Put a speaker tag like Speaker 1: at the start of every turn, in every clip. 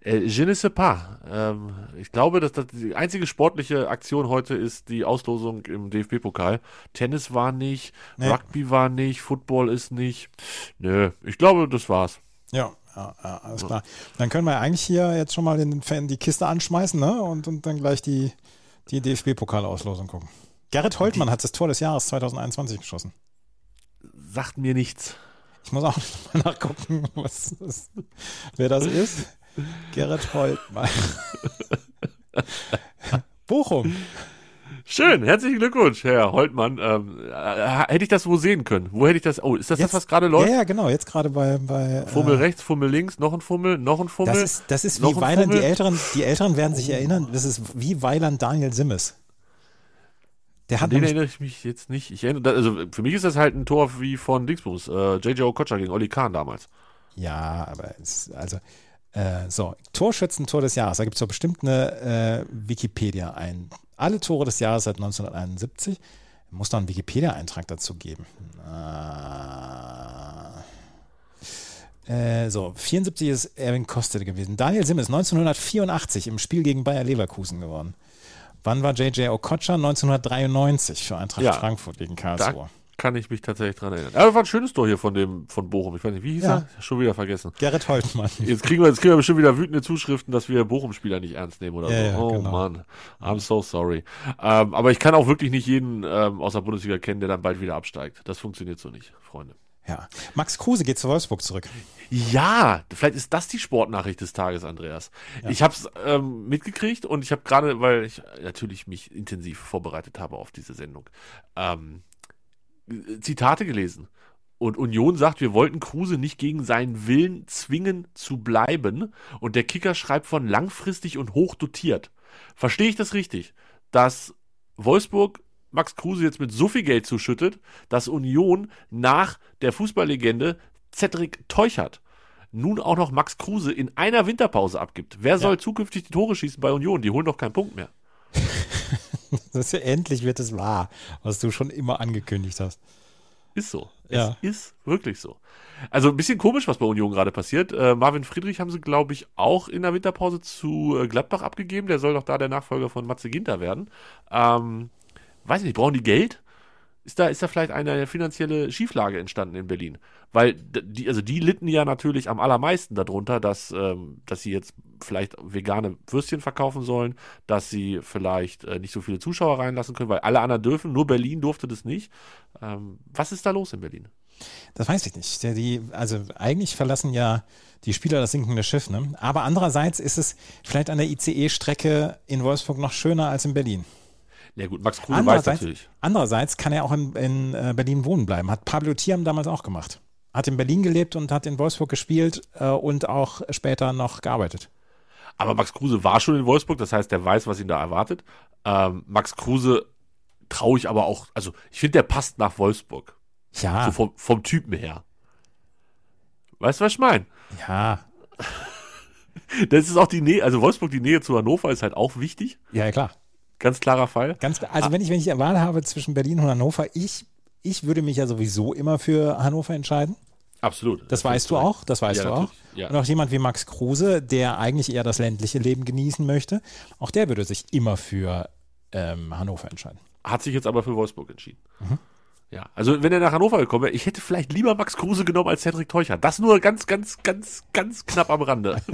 Speaker 1: Äh, je ne sais pas. Ähm, ich glaube, dass das die einzige sportliche Aktion heute ist die Auslosung im DFB-Pokal. Tennis war nicht,
Speaker 2: Nee.
Speaker 1: Rugby war nicht, Football ist nicht. Nö, ich glaube, das war's.
Speaker 2: Ja, ja, ja alles klar. Dann können wir eigentlich hier jetzt schon mal den Fan die Kiste anschmeißen ne? und, und dann gleich die, die DFB-Pokalauslosung gucken. Gerrit Holtmann hat das Tor des Jahres 2021 geschossen.
Speaker 1: Sagt mir nichts.
Speaker 2: Ich muss auch mal nachgucken, was das, wer das ist. Gerrit Holtmann. Bochum.
Speaker 1: Schön, herzlichen Glückwunsch, Herr Holtmann. Ähm, äh, hätte ich das wo sehen können? Wo hätte ich das? Oh, ist das das, was gerade läuft?
Speaker 2: Ja, ja, genau. Jetzt gerade bei. bei
Speaker 1: Fummel
Speaker 2: äh,
Speaker 1: rechts, Fummel links, noch ein Fummel, noch ein Fummel.
Speaker 2: Das ist, das ist wie Weiland, die. Älteren, die Älteren werden sich erinnern, das ist wie Weiland Daniel Simmes. Der
Speaker 1: An
Speaker 2: hat
Speaker 1: den
Speaker 2: nämlich,
Speaker 1: erinnere ich mich jetzt nicht. Ich erinnere, also für mich ist das halt ein Tor wie von Dingsbums, äh, JJ Okocha gegen Oli Kahn damals.
Speaker 2: ja, aber es, also, äh, so, Torschützentor des Jahres, da gibt es doch bestimmt eine äh, Wikipedia ein. Alle Tore des Jahres seit 1971. Muss doch einen Wikipedia-Eintrag dazu geben. Äh, so, 74 ist Erwin Kostet gewesen. Daniel Simmes 1984 im Spiel gegen Bayer Leverkusen geworden. Wann war JJ Okocha? 1993 für Eintracht
Speaker 1: Ja,
Speaker 2: Frankfurt gegen
Speaker 1: Da
Speaker 2: Karlsruhe.
Speaker 1: Kann ich mich tatsächlich dran erinnern. Aber das war ein schönes Tor hier von dem von Bochum. Ich weiß nicht, wie hieß
Speaker 2: Ja.
Speaker 1: er? Schon wieder vergessen.
Speaker 2: Gerrit Holtmann.
Speaker 1: Jetzt kriegen wir, jetzt kriegen wir bestimmt wieder wütende Zuschriften, dass wir Bochum-Spieler nicht ernst nehmen oder
Speaker 2: Ja,
Speaker 1: so.
Speaker 2: ja,
Speaker 1: oh
Speaker 2: genau.
Speaker 1: Mann, I'm so sorry. Ähm, aber ich kann auch wirklich nicht jeden ähm, aus der Bundesliga kennen, der dann bald wieder absteigt. Das funktioniert so nicht, Freunde.
Speaker 2: Ja. Max Kruse geht zu Wolfsburg zurück.
Speaker 1: Ja, vielleicht ist das die Sportnachricht des Tages, Andreas. Ich habe es ähm, mitgekriegt und ich habe gerade, weil ich natürlich mich intensiv vorbereitet habe auf diese Sendung, ähm, Zitate gelesen. Und Union sagt, wir wollten Kruse nicht gegen seinen Willen zwingen zu bleiben. Und der Kicker schreibt von langfristig und hoch dotiert. Verstehe ich das richtig? Dass Wolfsburg Max Kruse jetzt mit so viel Geld zuschüttet, dass Union nach der Fußballlegende Cedric Teuchert nun auch noch Max Kruse in einer Winterpause abgibt. Wer soll zukünftig die Tore schießen bei Union? Die holen doch keinen Punkt mehr.
Speaker 2: Das ist ja, endlich wird es wahr, was du schon immer angekündigt hast.
Speaker 1: Ist so.
Speaker 2: Ja.
Speaker 1: Es ist wirklich so. Also ein bisschen komisch, was bei Union gerade passiert. Äh, Marvin Friedrich haben sie, glaube ich, auch in der Winterpause zu äh, Gladbach abgegeben. Der soll doch da der Nachfolger von Matze Ginter werden. Ähm, weiß ich nicht, brauchen die Geld? Ist da, ist da vielleicht eine finanzielle Schieflage entstanden in Berlin? Weil die, also die litten ja natürlich am allermeisten darunter, dass, ähm, dass sie jetzt vielleicht vegane Würstchen verkaufen sollen, dass sie vielleicht äh, nicht so viele Zuschauer reinlassen können, weil alle anderen dürfen, nur Berlin durfte das nicht. Ähm, was ist da los in Berlin?
Speaker 2: Das weiß ich nicht. Die, also eigentlich verlassen ja die Spieler das sinkende Schiff. Ne? Aber andererseits ist es vielleicht an der ICE-Strecke in Wolfsburg noch schöner als in Berlin.
Speaker 1: Ja gut, Max Kruse weiß natürlich.
Speaker 2: andererseits kann er auch in, in äh, Berlin wohnen bleiben. Hat Pablo Thiam damals auch gemacht. Hat in Berlin gelebt und hat in Wolfsburg gespielt äh, und auch später noch gearbeitet.
Speaker 1: Aber Max Kruse war schon in Wolfsburg, das heißt, der weiß, was ihn da erwartet. Ähm, Max Kruse traue ich aber auch, also ich finde, der passt nach Wolfsburg.
Speaker 2: Ja,
Speaker 1: So vom, vom Typen her. Weißt du, was ich meine?
Speaker 2: ja,
Speaker 1: Das ist auch die Nähe, also Wolfsburg, die Nähe zu Hannover ist halt auch wichtig.
Speaker 2: ja, ja, klar.
Speaker 1: Ganz klarer Fall.
Speaker 2: Ganz, also wenn ich, wenn ich eine Wahl habe zwischen Berlin und Hannover, ich, ich würde mich ja sowieso immer für Hannover entscheiden.
Speaker 1: Absolut.
Speaker 2: Das weißt du auch, das weißt
Speaker 1: Ja,
Speaker 2: du auch.
Speaker 1: Ja.
Speaker 2: Und auch jemand wie Max Kruse, der eigentlich eher das ländliche Leben genießen möchte, auch der würde sich immer für ähm, Hannover entscheiden.
Speaker 1: Hat sich jetzt aber für Wolfsburg entschieden.
Speaker 2: Mhm.
Speaker 1: Ja, also wenn er nach Hannover gekommen wäre, ich hätte vielleicht lieber Max Kruse genommen als Cedric Teuchert. Das nur ganz, ganz, ganz, ganz knapp am Rande.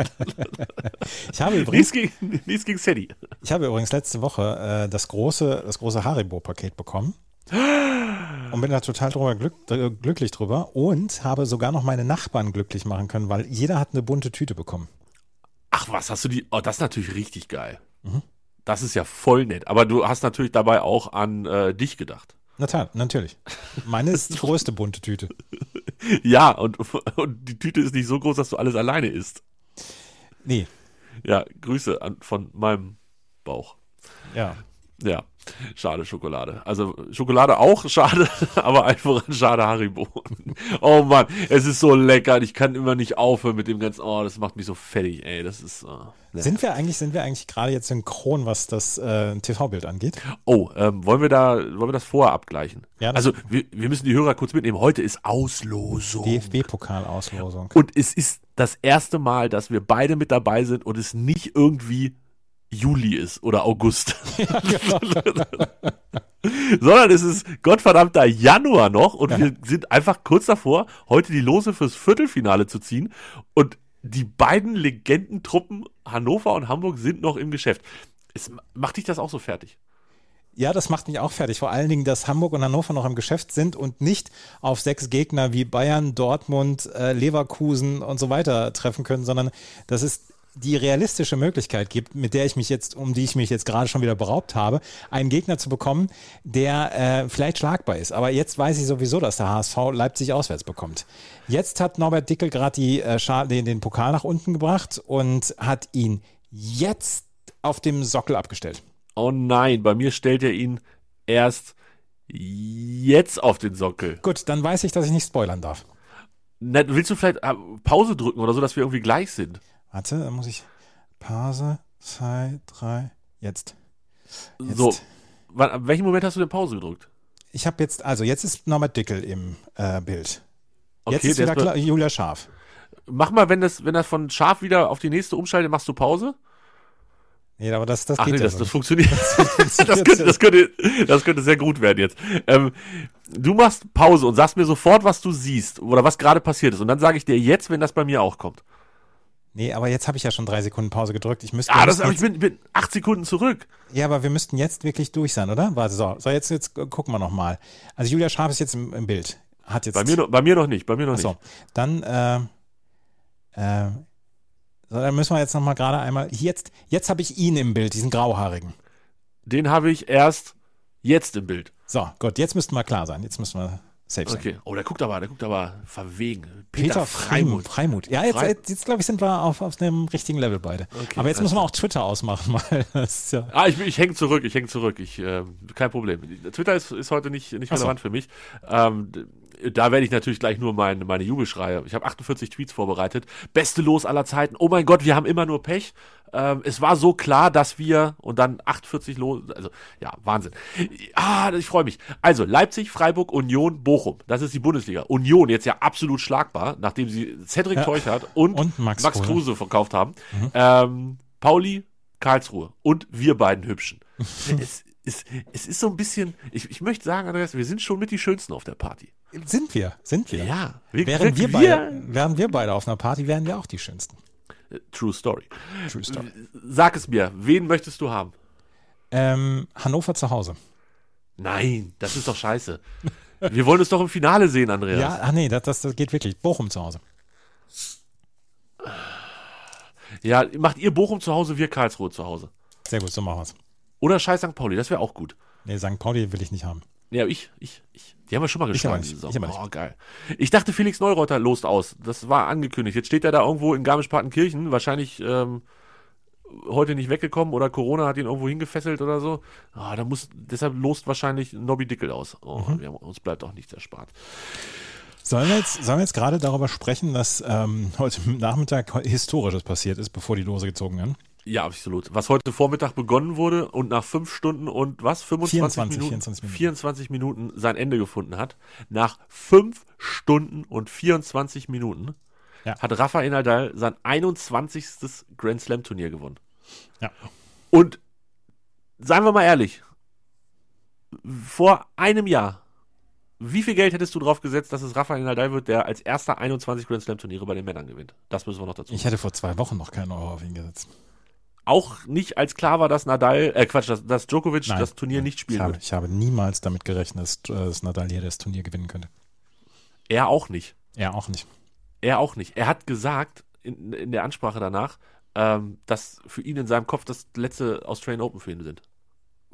Speaker 2: Ich habe übrigens,
Speaker 1: nichts gegen, nichts gegen Sadie.
Speaker 2: ich habe übrigens letzte Woche äh, das große, das große Haribo-Paket bekommen. Und bin da total drüber glück, äh, glücklich drüber und habe sogar noch meine Nachbarn glücklich machen können, weil jeder hat eine bunte Tüte bekommen.
Speaker 1: Ach was, hast du die? Oh, das ist natürlich richtig geil.
Speaker 2: Mhm.
Speaker 1: Das ist ja voll nett. Aber du hast natürlich dabei auch an äh, dich gedacht.
Speaker 2: Na klar, natürlich. Meine ist die größte bunte Tüte.
Speaker 1: Ja, und, und die Tüte ist nicht so groß, dass du alles alleine isst.
Speaker 2: Nee,
Speaker 1: Ja, Grüße an, von meinem Bauch.
Speaker 2: ja.
Speaker 1: Ja. Schade Schokolade. Also Schokolade auch schade, aber einfach ein schade Haribo. Oh Mann, es ist so lecker. Ich kann immer nicht aufhören mit dem ganzen. Oh, das macht mich so fertig. Ey, das ist. Oh, ne.
Speaker 2: Sind wir eigentlich, sind wir eigentlich gerade jetzt synchron, was das äh, TV-Bild angeht?
Speaker 1: Oh, ähm, wollen wir da, wollen wir das vorher abgleichen?
Speaker 2: Ja,
Speaker 1: also wir, wir müssen die Hörer kurz mitnehmen. Heute ist Auslosung.
Speaker 2: DFB-Pokalauslosung.
Speaker 1: Und es ist das erste Mal, dass wir beide mit dabei sind und es nicht irgendwie Juli ist oder August. Sondern es ist gottverdammter Januar noch und wir sind einfach kurz davor, heute die Lose fürs Viertelfinale zu ziehen. Und die beiden Legendentruppen Hannover und Hamburg sind noch im Geschäft. Es, macht dich das auch so fertig?
Speaker 2: Ja, das macht mich auch fertig. Vor allen Dingen, dass Hamburg und Hannover noch im Geschäft sind und nicht auf sechs Gegner wie Bayern, Dortmund, äh, Leverkusen und so weiter treffen können, sondern dass es die realistische Möglichkeit gibt, mit der ich mich jetzt, um die ich mich jetzt gerade schon wieder beraubt habe, einen Gegner zu bekommen, der äh, vielleicht schlagbar ist. Aber jetzt weiß ich sowieso, dass der HSV Leipzig auswärts bekommt. Jetzt hat Norbert Dickel gerade äh, den, den Pokal nach unten gebracht und hat ihn jetzt auf dem Sockel abgestellt.
Speaker 1: Oh nein, bei mir stellt er ihn erst jetzt auf den Sockel.
Speaker 2: Gut, dann weiß ich, dass ich nicht spoilern darf.
Speaker 1: Na, willst du vielleicht äh, Pause drücken oder so, dass wir irgendwie gleich sind?
Speaker 2: Warte, dann muss ich. Pause, zwei, drei, jetzt. jetzt.
Speaker 1: So, wann, an welchem Moment hast du denn Pause gedrückt?
Speaker 2: Ich habe jetzt, also jetzt ist Norbert Dickel im äh, Bild.
Speaker 1: Okay,
Speaker 2: jetzt ist
Speaker 1: der
Speaker 2: wieder klar, Julia Scharf.
Speaker 1: Mach mal, wenn das, wenn das von scharf wieder auf die nächste umschaltet, machst du Pause?
Speaker 2: Nee, aber das, das
Speaker 1: Ach
Speaker 2: geht
Speaker 1: nee, das, das
Speaker 2: nicht.
Speaker 1: funktioniert. Das,
Speaker 2: funktioniert
Speaker 1: könnte, das, könnte, das könnte sehr gut werden jetzt. Ähm, du machst Pause und sagst mir sofort, was du siehst oder was gerade passiert ist. Und dann sage ich dir jetzt, wenn das bei mir auch kommt.
Speaker 2: Nee, aber jetzt habe ich ja schon drei Sekunden Pause gedrückt. Ich müsste,
Speaker 1: Ah, das, aber ich bin, bin acht Sekunden zurück.
Speaker 2: ja, aber wir müssten jetzt wirklich durch sein, oder? Warte, so, so jetzt, jetzt gucken wir nochmal. Also Julia Scharf ist jetzt im, im Bild. Hat jetzt.
Speaker 1: Bei mir, noch, bei mir noch nicht, bei mir noch
Speaker 2: Achso,
Speaker 1: nicht.
Speaker 2: dann, äh, äh, so, dann müssen wir jetzt nochmal gerade einmal. Jetzt, jetzt habe ich ihn im Bild, diesen grauhaarigen.
Speaker 1: Den habe ich erst jetzt im Bild.
Speaker 2: So, gut, jetzt müssten wir klar sein. Jetzt müssen wir safe sein.
Speaker 1: Okay. Oh, der guckt aber, der guckt aber verwegen.
Speaker 2: Peter, Freimut. Freimut. Ja, jetzt, jetzt, jetzt glaube ich, sind wir auf, auf einem richtigen Level beide.
Speaker 1: Okay,
Speaker 2: Aber jetzt müssen wir auch Twitter ausmachen, weil das ist ja.
Speaker 1: Ah, ich, ich hänge zurück, ich hänge zurück. Ich, äh, kein Problem. Twitter ist, ist heute nicht, nicht
Speaker 2: Ach so.
Speaker 1: relevant für mich. Ähm, da werde ich natürlich gleich nur mein, meine Jubelschreie. Ich habe 48 Tweets vorbereitet. Beste Los aller Zeiten. Oh mein Gott, wir haben immer nur Pech. Ähm, es war so klar, dass wir und dann 48 Los. Also ja, Wahnsinn. Ah, ich freue mich. Also Leipzig, Freiburg, Union, Bochum. Das ist die Bundesliga. Union jetzt ja absolut schlagbar, nachdem sie Cedric
Speaker 2: Ja.
Speaker 1: Teuchert und,
Speaker 2: Und Max
Speaker 1: Max
Speaker 2: Kruse.
Speaker 1: Verkauft haben. Ähm, Pauli, Karlsruhe und wir beiden Hübschen. es, es, es ist so ein bisschen, ich, ich möchte sagen, Andreas, wir sind schon mit die Schönsten auf der Party.
Speaker 2: Sind wir, sind wir.
Speaker 1: Ja, wir,
Speaker 2: Während wir,
Speaker 1: wir,
Speaker 2: beide, während wir beide auf einer Party wären wir auch die schönsten.
Speaker 1: True Story.
Speaker 2: True Story.
Speaker 1: Sag es mir, wen möchtest du haben?
Speaker 2: Ähm, Hannover zu Hause.
Speaker 1: Nein, das ist doch scheiße. Wir wollen es doch im Finale sehen, Andreas.
Speaker 2: Ja, ach nee, das, das, das geht wirklich. Bochum zu Hause.
Speaker 1: Ja, macht ihr Bochum zu Hause, wir Karlsruhe zu Hause.
Speaker 2: Sehr gut, so machen wir's.
Speaker 1: Oder Scheiß St. Pauli, das wäre auch gut.
Speaker 2: Nee, St. Pauli will ich nicht haben.
Speaker 1: Ja, ich, ich, ich. Die haben wir schon mal
Speaker 2: Ich
Speaker 1: geschlagen.
Speaker 2: ich aber nicht.
Speaker 1: Oh, geil. Ich dachte, Felix Neureuter lost aus. Das war angekündigt. Jetzt steht er da irgendwo in Garmisch-Partenkirchen. Wahrscheinlich ähm, heute nicht weggekommen oder Corona hat ihn irgendwo hingefesselt oder so. Ah, da muss, deshalb lost wahrscheinlich Nobby Dickel aus. Oh,
Speaker 2: Mhm.
Speaker 1: wir haben, uns bleibt auch nichts erspart.
Speaker 2: Sollen wir jetzt, sollen wir jetzt gerade darüber sprechen, dass ähm, heute Nachmittag Historisches passiert ist, bevor die Lose gezogen werden?
Speaker 1: Ja, absolut. Was heute Vormittag begonnen wurde und nach fünf Stunden und was? 25
Speaker 2: 24,
Speaker 1: Minuten,
Speaker 2: 24 Minuten.
Speaker 1: 24 Minuten sein Ende gefunden hat. Nach fünf Stunden und 24 Minuten
Speaker 2: Ja.
Speaker 1: hat Rafael Nadal sein 21. Grand Slam Turnier gewonnen.
Speaker 2: Ja.
Speaker 1: Und seien wir mal ehrlich, vor einem Jahr, wie viel Geld hättest du drauf gesetzt, dass es Rafael Nadal wird, der als erster 21 Grand Slam Turniere bei den Männern gewinnt? Das müssen wir noch dazu
Speaker 2: Ich hätte vor zwei Wochen noch keinen Euro auf ihn gesetzt.
Speaker 1: Auch nicht als klar war, dass Nadal, äh Quatsch, dass, dass Djokovic
Speaker 2: Nein.
Speaker 1: das Turnier nicht
Speaker 2: Ich
Speaker 1: spielen
Speaker 2: habe,
Speaker 1: wird.
Speaker 2: ich habe niemals damit gerechnet, dass, dass Nadal hier das Turnier gewinnen könnte.
Speaker 1: Er auch nicht.
Speaker 2: Er auch nicht.
Speaker 1: Er auch nicht. Er hat gesagt in, in der Ansprache danach, ähm, dass für ihn in seinem Kopf das letzte Australian Open für ihn sind.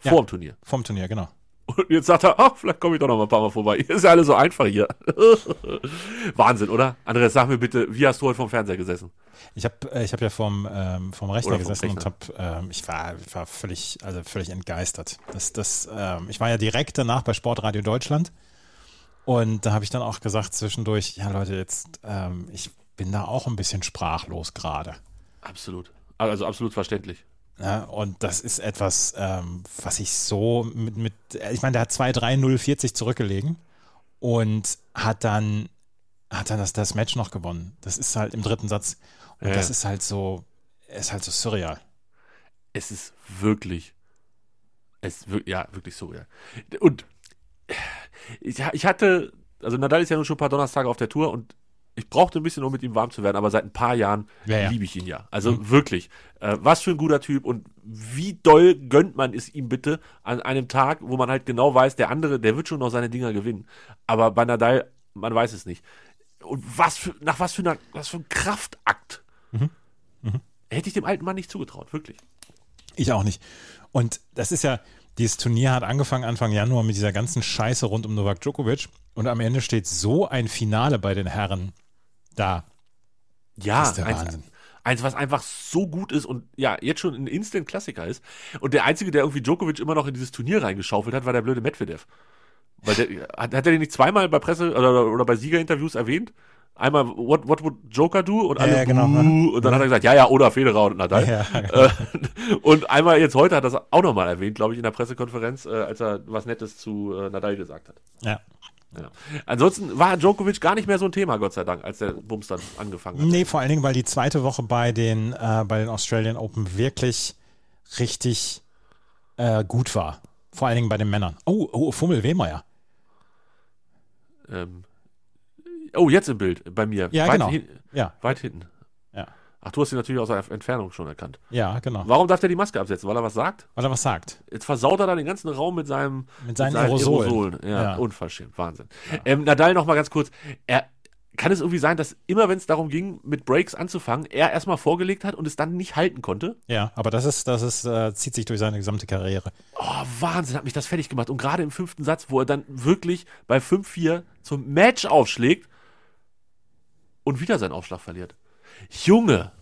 Speaker 2: Ja.
Speaker 1: Vor dem Turnier.
Speaker 2: Vom Turnier, genau.
Speaker 1: Und jetzt sagt er, ach, vielleicht komme ich doch noch mal ein paar Mal vorbei. Ist ja alles so einfach hier. Wahnsinn, oder? Andreas, sag mir bitte, wie hast du heute vom Fernseher gesessen?
Speaker 2: Ich habe ich hab ja vom, ähm, vom Rechner
Speaker 1: vom
Speaker 2: gesessen und
Speaker 1: Rechner.
Speaker 2: habe, ähm, ich war, war völlig, also völlig entgeistert. Das, das, ähm, ich war ja direkt danach bei Sportradio Deutschland und da habe ich dann auch gesagt zwischendurch, ja Leute, jetzt, ähm, ich bin da auch ein bisschen sprachlos gerade.
Speaker 1: Absolut. Also absolut verständlich.
Speaker 2: Ja, und das ist etwas, ähm, was ich so mit, mit ich meine, der hat 2-3-0-40 zurückgelegen und hat dann, hat dann das, das Match noch gewonnen. Das ist halt im dritten Satz. Und
Speaker 1: Ja.
Speaker 2: das ist halt so, ist halt so surreal.
Speaker 1: Es ist wirklich, es wir- ja wirklich ja. Und ich, ich hatte, also Nadal ist ja nun schon ein paar Donnerstage auf der Tour und ich brauchte ein bisschen, um mit ihm warm zu werden, aber seit ein paar Jahren
Speaker 2: Ja, ja.
Speaker 1: liebe ich ihn ja. Also wirklich, äh, was für ein guter Typ und wie doll gönnt man es ihm bitte an einem Tag, wo man halt genau weiß, der andere, der wird schon noch seine Dinger gewinnen. Aber bei Nadal, man weiß es nicht. Und was für, nach was für einer, was für ein Kraftakt. Hätte ich dem alten Mann nicht zugetraut, wirklich.
Speaker 2: Ich auch nicht. Und das ist ja, dieses Turnier hat angefangen Anfang Januar mit dieser ganzen Scheiße rund um Novak Djokovic und am Ende steht so ein Finale bei den Herren da.
Speaker 1: Ja,
Speaker 2: Das ist der
Speaker 1: eins,
Speaker 2: Wahnsinn.
Speaker 1: eins, was einfach so gut ist und ja, jetzt schon ein Instant-Klassiker ist. Und der Einzige, der irgendwie Djokovic immer noch in dieses Turnier reingeschaufelt hat, war der blöde Medvedev. Weil der, hat, hat er den nicht zweimal bei Presse- oder, oder bei Siegerinterviews erwähnt? Einmal, what, what would Joker do? Und
Speaker 2: Ja,
Speaker 1: alle,
Speaker 2: ja, genau.
Speaker 1: Und dann hat er gesagt, ja, ja, oder Federer und Nadal.
Speaker 2: Ja,
Speaker 1: Äh, und einmal jetzt heute hat er das auch nochmal erwähnt, glaube ich, in der Pressekonferenz, äh, als er was Nettes zu äh, Nadal gesagt hat.
Speaker 2: Ja.
Speaker 1: Ja. Ansonsten war Djokovic gar nicht mehr so ein Thema, Gott sei Dank, als der Bums dann angefangen hat.
Speaker 2: Nee, vor allen Dingen, weil die zweite Woche bei den, äh, bei den Australian Open wirklich richtig äh, gut war. Vor allen Dingen bei den Männern. Oh, oh Fummel Wehmeier.
Speaker 1: Ähm, oh, jetzt im Bild bei mir.
Speaker 2: Ja,
Speaker 1: weit
Speaker 2: genau.
Speaker 1: hin-
Speaker 2: Ja,
Speaker 1: weit hinten.
Speaker 2: ja.
Speaker 1: Ach, du hast ihn natürlich aus der Entfernung schon erkannt.
Speaker 2: Ja, genau.
Speaker 1: Warum darf der die Maske absetzen? Weil er was sagt?
Speaker 2: Weil er was sagt.
Speaker 1: Jetzt versaut er da den ganzen Raum mit seinem
Speaker 2: Mit seinen Aerosolen.
Speaker 1: Ja,
Speaker 2: Ja.
Speaker 1: unverschämt. Wahnsinn. Ähm, Nadal noch mal ganz kurz. Er, kann es irgendwie sein, dass immer, wenn es darum ging, mit Breaks anzufangen, er erstmal vorgelegt hat und es dann nicht halten konnte?
Speaker 2: Ja, aber das ist, das ist, äh, zieht sich durch seine gesamte Karriere.
Speaker 1: Oh, Wahnsinn, hat mich das fertig gemacht. Und gerade im fünften Satz, wo er dann wirklich bei 5-4 zum Match aufschlägt und wieder seinen Aufschlag verliert. Junge!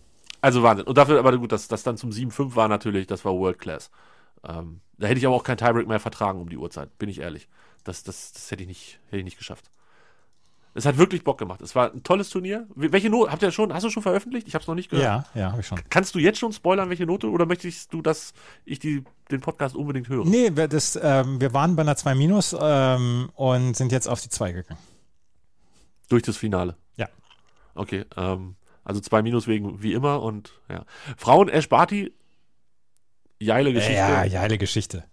Speaker 1: Also Wahnsinn. Und dafür, aber gut, dass das dann zum 7-5 war natürlich, das war World Class. Ähm, da hätte ich aber auch kein Tiebreak mehr vertragen um die Uhrzeit, bin ich ehrlich. Das, das, das hätte ich nicht, hätte ich nicht geschafft. Es hat wirklich Bock gemacht. Es war ein tolles Turnier. Welche Note habt ihr schon? Hast du schon veröffentlicht? Ich habe es noch nicht gehört.
Speaker 2: Ja, ja, habe ich schon.
Speaker 1: Kannst du jetzt schon spoilern, welche Note? Oder möchtest du, dass ich die, den Podcast unbedingt höre?
Speaker 2: Nee, wir, das, ähm, wir waren bei einer 2 Minus ähm, und sind jetzt auf die 2 gegangen.
Speaker 1: Durch das Finale.
Speaker 2: Ja.
Speaker 1: Okay, ähm, also zwei Minus wegen wie immer und ja. Frauen Ash Barty, geile Geschichte.
Speaker 2: Ja, geile Geschichte.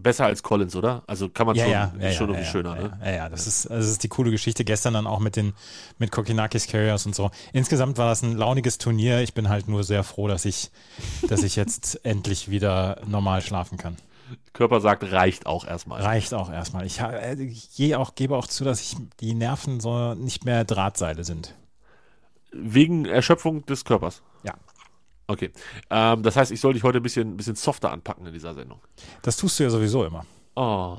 Speaker 1: Besser als Collins, oder? Also kann man
Speaker 2: Ja,
Speaker 1: schon,
Speaker 2: ja,
Speaker 1: ist
Speaker 2: ja,
Speaker 1: schon irgendwie schöner,
Speaker 2: ja,
Speaker 1: ne?
Speaker 2: Ja, ja, das ist, das ist die coole Geschichte. Gestern dann auch mit den mit Kokinakis Carriers und so. Insgesamt war das ein launiges Turnier. Ich bin halt nur sehr froh, dass ich, dass ich jetzt endlich wieder normal schlafen kann.
Speaker 1: Körper sagt, reicht auch erstmal.
Speaker 2: Reicht auch erstmal. Ich, äh, ich gehe auch, gebe auch zu, dass ich die Nerven so nicht mehr Drahtseile sind.
Speaker 1: Wegen Erschöpfung des Körpers.
Speaker 2: Ja.
Speaker 1: Okay. Ähm, das heißt, ich soll dich heute ein bisschen, ein bisschen softer anpacken in dieser Sendung.
Speaker 2: Das tust du ja sowieso immer.
Speaker 1: Oh,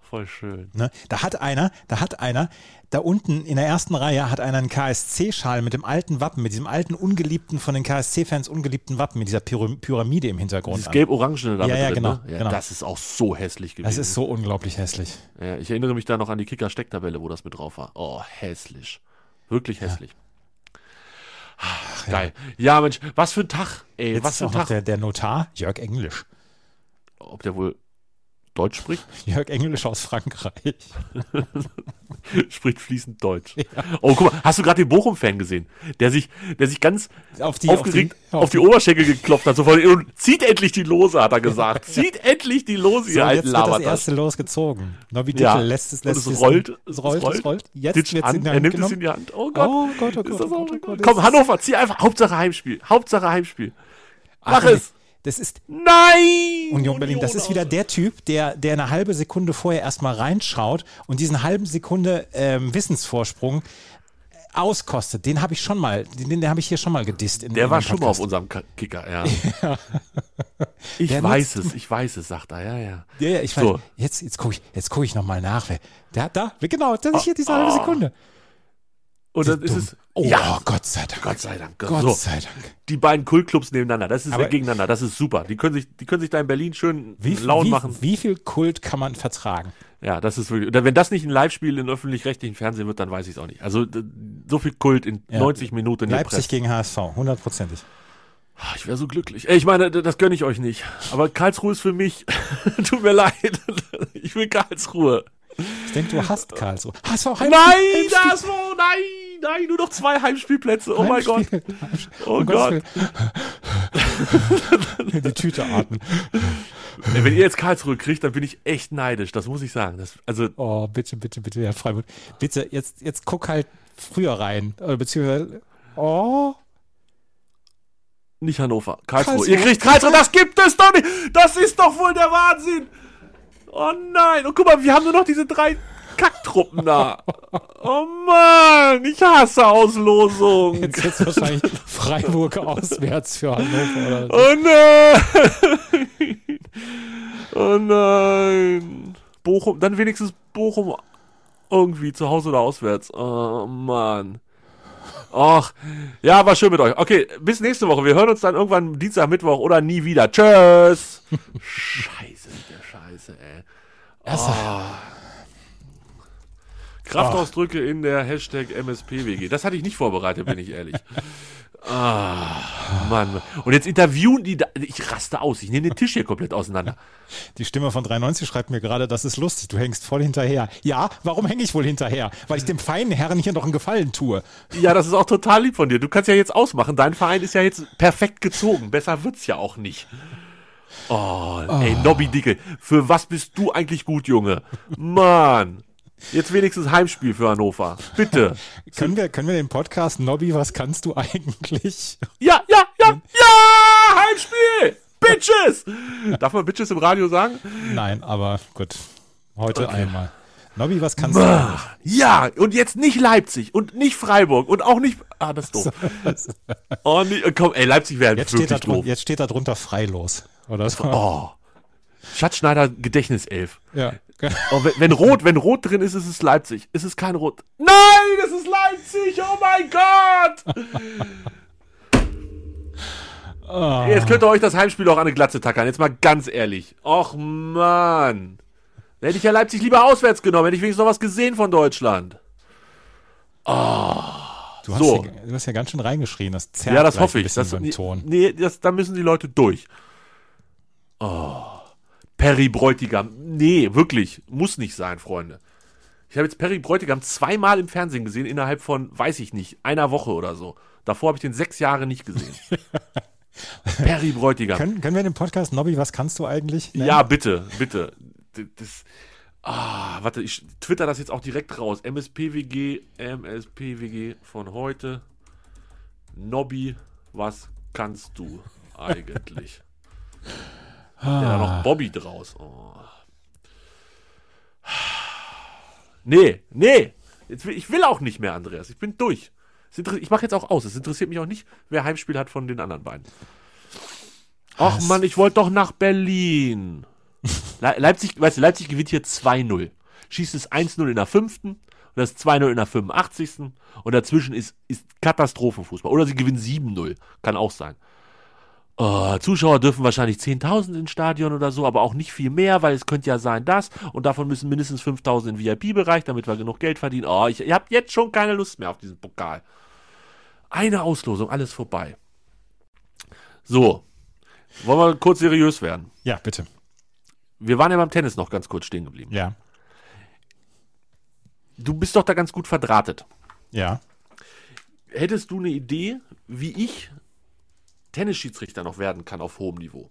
Speaker 1: voll schön.
Speaker 2: Ne? Da hat einer, da hat einer, da unten in der ersten Reihe hat einer einen KSC-Schal mit dem alten Wappen, mit diesem alten ungeliebten, von den KSC-Fans ungeliebten Wappen, mit dieser Pyra- Pyramide im Hintergrund.
Speaker 1: Dieses
Speaker 2: an.
Speaker 1: gelb-orangene da
Speaker 2: Ja, ja,
Speaker 1: drin,
Speaker 2: genau,
Speaker 1: ne? Ja,
Speaker 2: genau.
Speaker 1: Das ist auch so hässlich gewesen.
Speaker 2: Das ist so unglaublich hässlich.
Speaker 1: Ja, ich erinnere mich da noch an die Kicker-Stecktabelle, wo das mit drauf war. Oh, hässlich. Wirklich hässlich. Ach, Geil. Ja. Mensch, was für ein Tag, ey.
Speaker 2: Jetzt
Speaker 1: was für ein Tag.
Speaker 2: der, der Notar, Jörg Englisch.
Speaker 1: Ob der wohl Deutsch spricht?
Speaker 2: Jörg Englisch aus Frankreich.
Speaker 1: spricht fließend Deutsch. Oh, guck mal, hast du gerade den Bochum-Fan gesehen? Der sich, der sich ganz
Speaker 2: Auf die,
Speaker 1: aufgeregt
Speaker 2: auf die,
Speaker 1: auf die, Oberschenkel geklopft hat. So von, und zieht endlich die Lose, hat er gesagt. Zieht endlich die Lose,
Speaker 2: So,
Speaker 1: ihr
Speaker 2: jetzt
Speaker 1: alten
Speaker 2: wird das erste losgezogen. Nobby
Speaker 1: Ja.
Speaker 2: Lässt es,
Speaker 1: Und
Speaker 2: lässt
Speaker 1: es rollt,
Speaker 2: es rollt, es rollt. Jetzt
Speaker 1: Ditcht
Speaker 2: wird es
Speaker 1: an,
Speaker 2: in
Speaker 1: er
Speaker 2: Hand
Speaker 1: nimmt es
Speaker 2: genommen.
Speaker 1: in die Hand. Oh Gott.
Speaker 2: Oh Gott, oh Gott, oh Gott, oh? Gott.
Speaker 1: Komm, Hannover, zieh einfach. Hauptsache Heimspiel. Hauptsache Heimspiel. Mach
Speaker 2: Ach,
Speaker 1: es.
Speaker 2: Das ist
Speaker 1: Nein!
Speaker 2: Union Berlin. Das ist wieder der Typ, der, der eine halbe Sekunde vorher erstmal reinschaut und diesen halben Sekunde ähm, Wissensvorsprung äh, auskostet. Den habe ich schon mal, den, den habe ich hier schon mal gedisst. In,
Speaker 1: Der
Speaker 2: in
Speaker 1: war schon mal auf unserem Kicker, ja. Ich
Speaker 2: Der
Speaker 1: weiß
Speaker 2: nutzt-
Speaker 1: es, ich weiß es, sagt er, ja, ja.
Speaker 2: Ja, ja, ich weiß.
Speaker 1: So.
Speaker 2: Jetzt, jetzt gucke ich, jetzt guck ich nochmal nach. Wer, der hat da, genau, das ist hier diese
Speaker 1: Oh.
Speaker 2: halbe Sekunde.
Speaker 1: Und dann ist es.
Speaker 2: Oh,
Speaker 1: ja,
Speaker 2: Gott sei Dank.
Speaker 1: Gott sei Dank.
Speaker 2: Gott
Speaker 1: so,
Speaker 2: sei Dank.
Speaker 1: die beiden Kultclubs nebeneinander, das ist
Speaker 2: Aber-
Speaker 1: gegeneinander, das ist super. Die können sich, die können sich da in Berlin schön
Speaker 2: Wie,
Speaker 1: laut
Speaker 2: wie,
Speaker 1: machen.
Speaker 2: wie viel Kult kann man vertragen?
Speaker 1: Ja, das ist wirklich. Wenn das nicht ein Live-Spiel in öffentlich-rechtlichen Fernsehen wird, dann weiß ich es auch nicht. Also so viel Kult in
Speaker 2: Ja.
Speaker 1: 90 Minuten
Speaker 2: Leipzig gegen HSV, hundertprozentig.
Speaker 1: Ah, Ich wäre so glücklich. Ich meine, das gönne ich euch nicht. Aber Karlsruhe ist für mich. Tut mir leid. Ich will Karlsruhe.
Speaker 2: Ich denke, du hast Karlsruhe. HSV, Heimspiel,
Speaker 1: Nein,
Speaker 2: Heimspiel,
Speaker 1: das war. Nein, nein, nur noch zwei Heimspielplätze. Oh mein Gott.
Speaker 2: Heimspiel, Heimspiel.
Speaker 1: Oh
Speaker 2: Um
Speaker 1: Gott.
Speaker 2: Willen. Die Tüte atmen.
Speaker 1: Wenn ihr jetzt Karlsruhe kriegt, dann bin ich echt neidisch. Das muss ich sagen. Das, also,
Speaker 2: Oh, bitte, bitte, bitte, Herr Freiburg. Bitte, jetzt, jetzt guck halt früher rein. Oder beziehungsweise, oh.
Speaker 1: nicht Hannover. Karlsruhe.
Speaker 2: Karlsruhe.
Speaker 1: Ihr kriegt Karlsruhe. Das gibt es doch nicht. Das ist doch wohl der Wahnsinn. Oh nein. Und guck mal, wir haben nur noch diese drei Kacktruppen da. Oh Mann. Ich hasse Auslosung.
Speaker 2: Jetzt jetzt wahrscheinlich Freiburg auswärts für Hannover. Oder so.
Speaker 1: Oh nein! Oh nein! Bochum, dann wenigstens Bochum irgendwie zu Hause oder auswärts. Oh Mann. Ach, ja, war schön mit euch. Okay, bis nächste Woche. Wir hören uns dann irgendwann Dienstag, Mittwoch oder nie wieder. Tschüss! Scheiße, Scheiße, ey.
Speaker 2: Erster-
Speaker 1: Kraftausdrücke in der Hashtag MSPWG. Das hatte ich nicht vorbereitet, bin ich ehrlich. Ah, Mann. Und jetzt interviewen die da. Ich raste aus. Ich nehme den Tisch hier komplett auseinander.
Speaker 2: Die Stimme von 93 schreibt mir gerade, das ist lustig, du hängst voll hinterher. Ja, warum hänge ich wohl hinterher? Weil ich dem feinen Herrn hier noch einen Gefallen tue.
Speaker 1: Ja, das ist auch total lieb von dir. Du kannst ja jetzt ausmachen. Dein Verein ist ja jetzt perfekt gezogen. Besser wird's ja auch nicht. Oh, ey, Nobby Dicke. Für was bist du eigentlich gut, Junge? Mann. Jetzt wenigstens Heimspiel für Hannover. Bitte.
Speaker 2: Können wir, können wir den Podcast Nobby, was kannst du eigentlich?
Speaker 1: Ja, ja, ja, ja! Heimspiel! Bitches! Darf man Bitches im Radio sagen?
Speaker 2: Nein, aber gut. Heute einmal. Nobby, was kannst du eigentlich?
Speaker 1: Ja, und jetzt nicht Leipzig und nicht Freiburg und auch nicht. Ah, das ist doof. Oh, nee, komm, ey, Leipzig wäre
Speaker 2: Jetzt steht, da
Speaker 1: wirklich doof.
Speaker 2: jetzt steht da drunter freilos. Oder so.
Speaker 1: Oh. Schatzschneider Gedächtniself.
Speaker 2: Ja.
Speaker 1: Oh, wenn, wenn rot, wenn rot drin ist, ist es Leipzig. Ist es kein rot? Nein, es ist Leipzig. Oh mein Gott. Jetzt könnt ihr euch das Heimspiel auch an eine Glatze tackern. Jetzt mal ganz ehrlich. Och Mann. Da hätte ich ja Leipzig lieber auswärts genommen. Hätte ich wenigstens noch was gesehen von Deutschland.
Speaker 2: Du hast,
Speaker 1: So.
Speaker 2: hier, du hast ja ganz schön reingeschrien. Das zerrt
Speaker 1: Ja, das hoffe ich. Das,
Speaker 2: beim Ton.
Speaker 1: nee das, da müssen die Leute durch. Oh. Perry Bräutigam. Nee, wirklich. Muss nicht sein, Freunde. Ich habe jetzt Perry Bräutigam zweimal im Fernsehen gesehen, innerhalb von, weiß ich nicht, einer Woche oder so. Davor habe ich den sechs Jahre nicht gesehen. Perry Bräutigam.
Speaker 2: Können, können wir den Podcast Nobby, was kannst du eigentlich? nennen?
Speaker 1: Ja, bitte, bitte. Das, ah, warte, ich twitter das jetzt auch direkt raus. MSPWG, MSPWG von heute. Nobby, was kannst du eigentlich? Hat Der da noch Bobby draus. Oh. Nee, nee. Jetzt will, ich will auch nicht mehr, Andreas. Ich bin durch. Ich mache jetzt auch aus. Es interessiert mich auch nicht, wer Heimspiel hat von den anderen beiden. Ach
Speaker 2: Was?
Speaker 1: Mann, ich wollte doch nach Berlin. Le Leipzig, weißt du, Leipzig gewinnt hier 2-0. Schießt es 1-0 in der fünften und das 2-0 in der 85. Und dazwischen ist, ist Katastrophenfußball. Oder sie gewinnen 7-0. Kann auch sein. Äh, Zuschauer dürfen wahrscheinlich 10.000 ins Stadion oder so, aber auch nicht viel mehr, weil es könnte ja sein, das. Und davon müssen mindestens 5.000 im VIP-Bereich, damit wir genug Geld verdienen. Oh, ich, ihr habt jetzt schon keine Lust mehr auf diesen Pokal. Eine Auslosung, alles vorbei. So. Wollen wir kurz seriös werden?
Speaker 2: Ja, bitte.
Speaker 1: Wir waren ja beim Tennis noch ganz kurz stehen geblieben.
Speaker 2: Ja.
Speaker 1: Du bist doch da ganz gut verdrahtet.
Speaker 2: Ja.
Speaker 1: Hättest du eine Idee, wie ich Tennisschiedsrichter noch werden kann auf hohem Niveau?